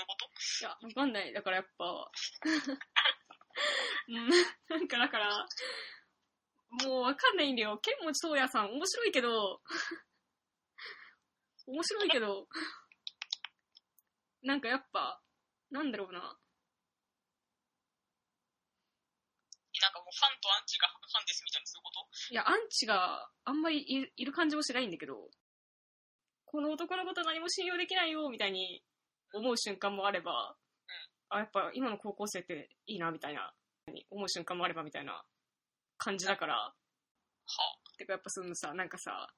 いうこと？いや、わかんない。だからやっぱ、うん、なんかだから、もうわかんないんだよ。剣持東也さん。面白いけど、面白いけど、なんかやっぱ、なんだろうな。なんかもうファンとアンチがファンですみたいなそういうこと？いや、アンチがあんまりいるいる感じもしないんだけど、この男のこと何も信用できないよ、みたいに思う瞬間もあれば、あ、やっぱ今の高校生っていいな、みたいな、思う瞬間もあれば、みたいな感じだから、はてかやっぱそのさ、なんかさ、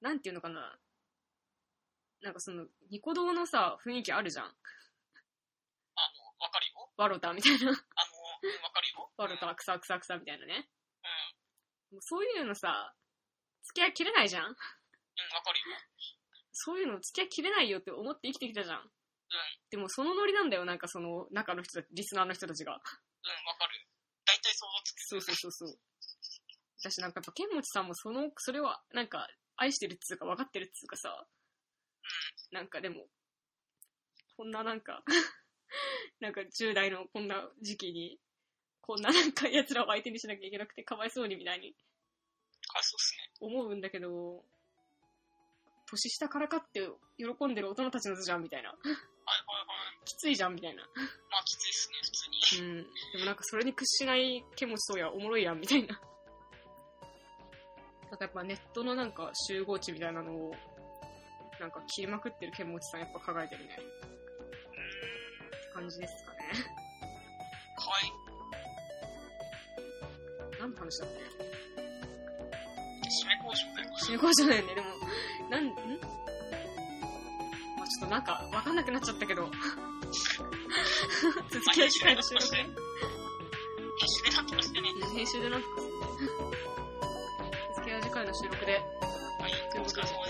なんていうのかな。なんかその、ニコ動のさ、雰囲気あるじゃん。あの、わかるよ。ワロタみたいな。あの、うんわかるよ。ワロタ、クサクサクサみたいなね。うん。もうそういうのさ、付き合いきれないじゃんうん、わかるよ。そういうの付き合いきれないよって思って生きてきたじゃん。うん、でもそのノリなんだよ、なんかその中の人たち、リスナーの人たちが。うん、わかる。大体想像つく。そうそうそうそう。私なんかやっぱ、剣持さんもその、それをなんか愛してるっつうか分かってるっつうかさ、なんかでも、こんななんか、なんか10代のこんな時期に、こんななんか奴らを相手にしなきゃいけなくてかわいそうにみたいにかわいそうっすね。思うんだけど、年下からかって喜んでる大人たちの図じゃんみたいな。はいはいはい。きついじゃんみたいな。まあきついっすね、普通に。うん。でもなんかそれに屈しない剣持そうやおもろいやんみたいな。やっぱネットのなんか集合値みたいなのを、なんか切りまくってる剣持さんやっぱ輝いてるね。感じですかね。はい。何の話だっけ？締め交渉だよ。集合じゃないよね。でも、なん、ん？まあちょっとなんかわかんなくなっちゃったけど。続きは次回の収録で。編集でなんとかしてね。編集でなんとかするね。収録で。はい、お疲れ様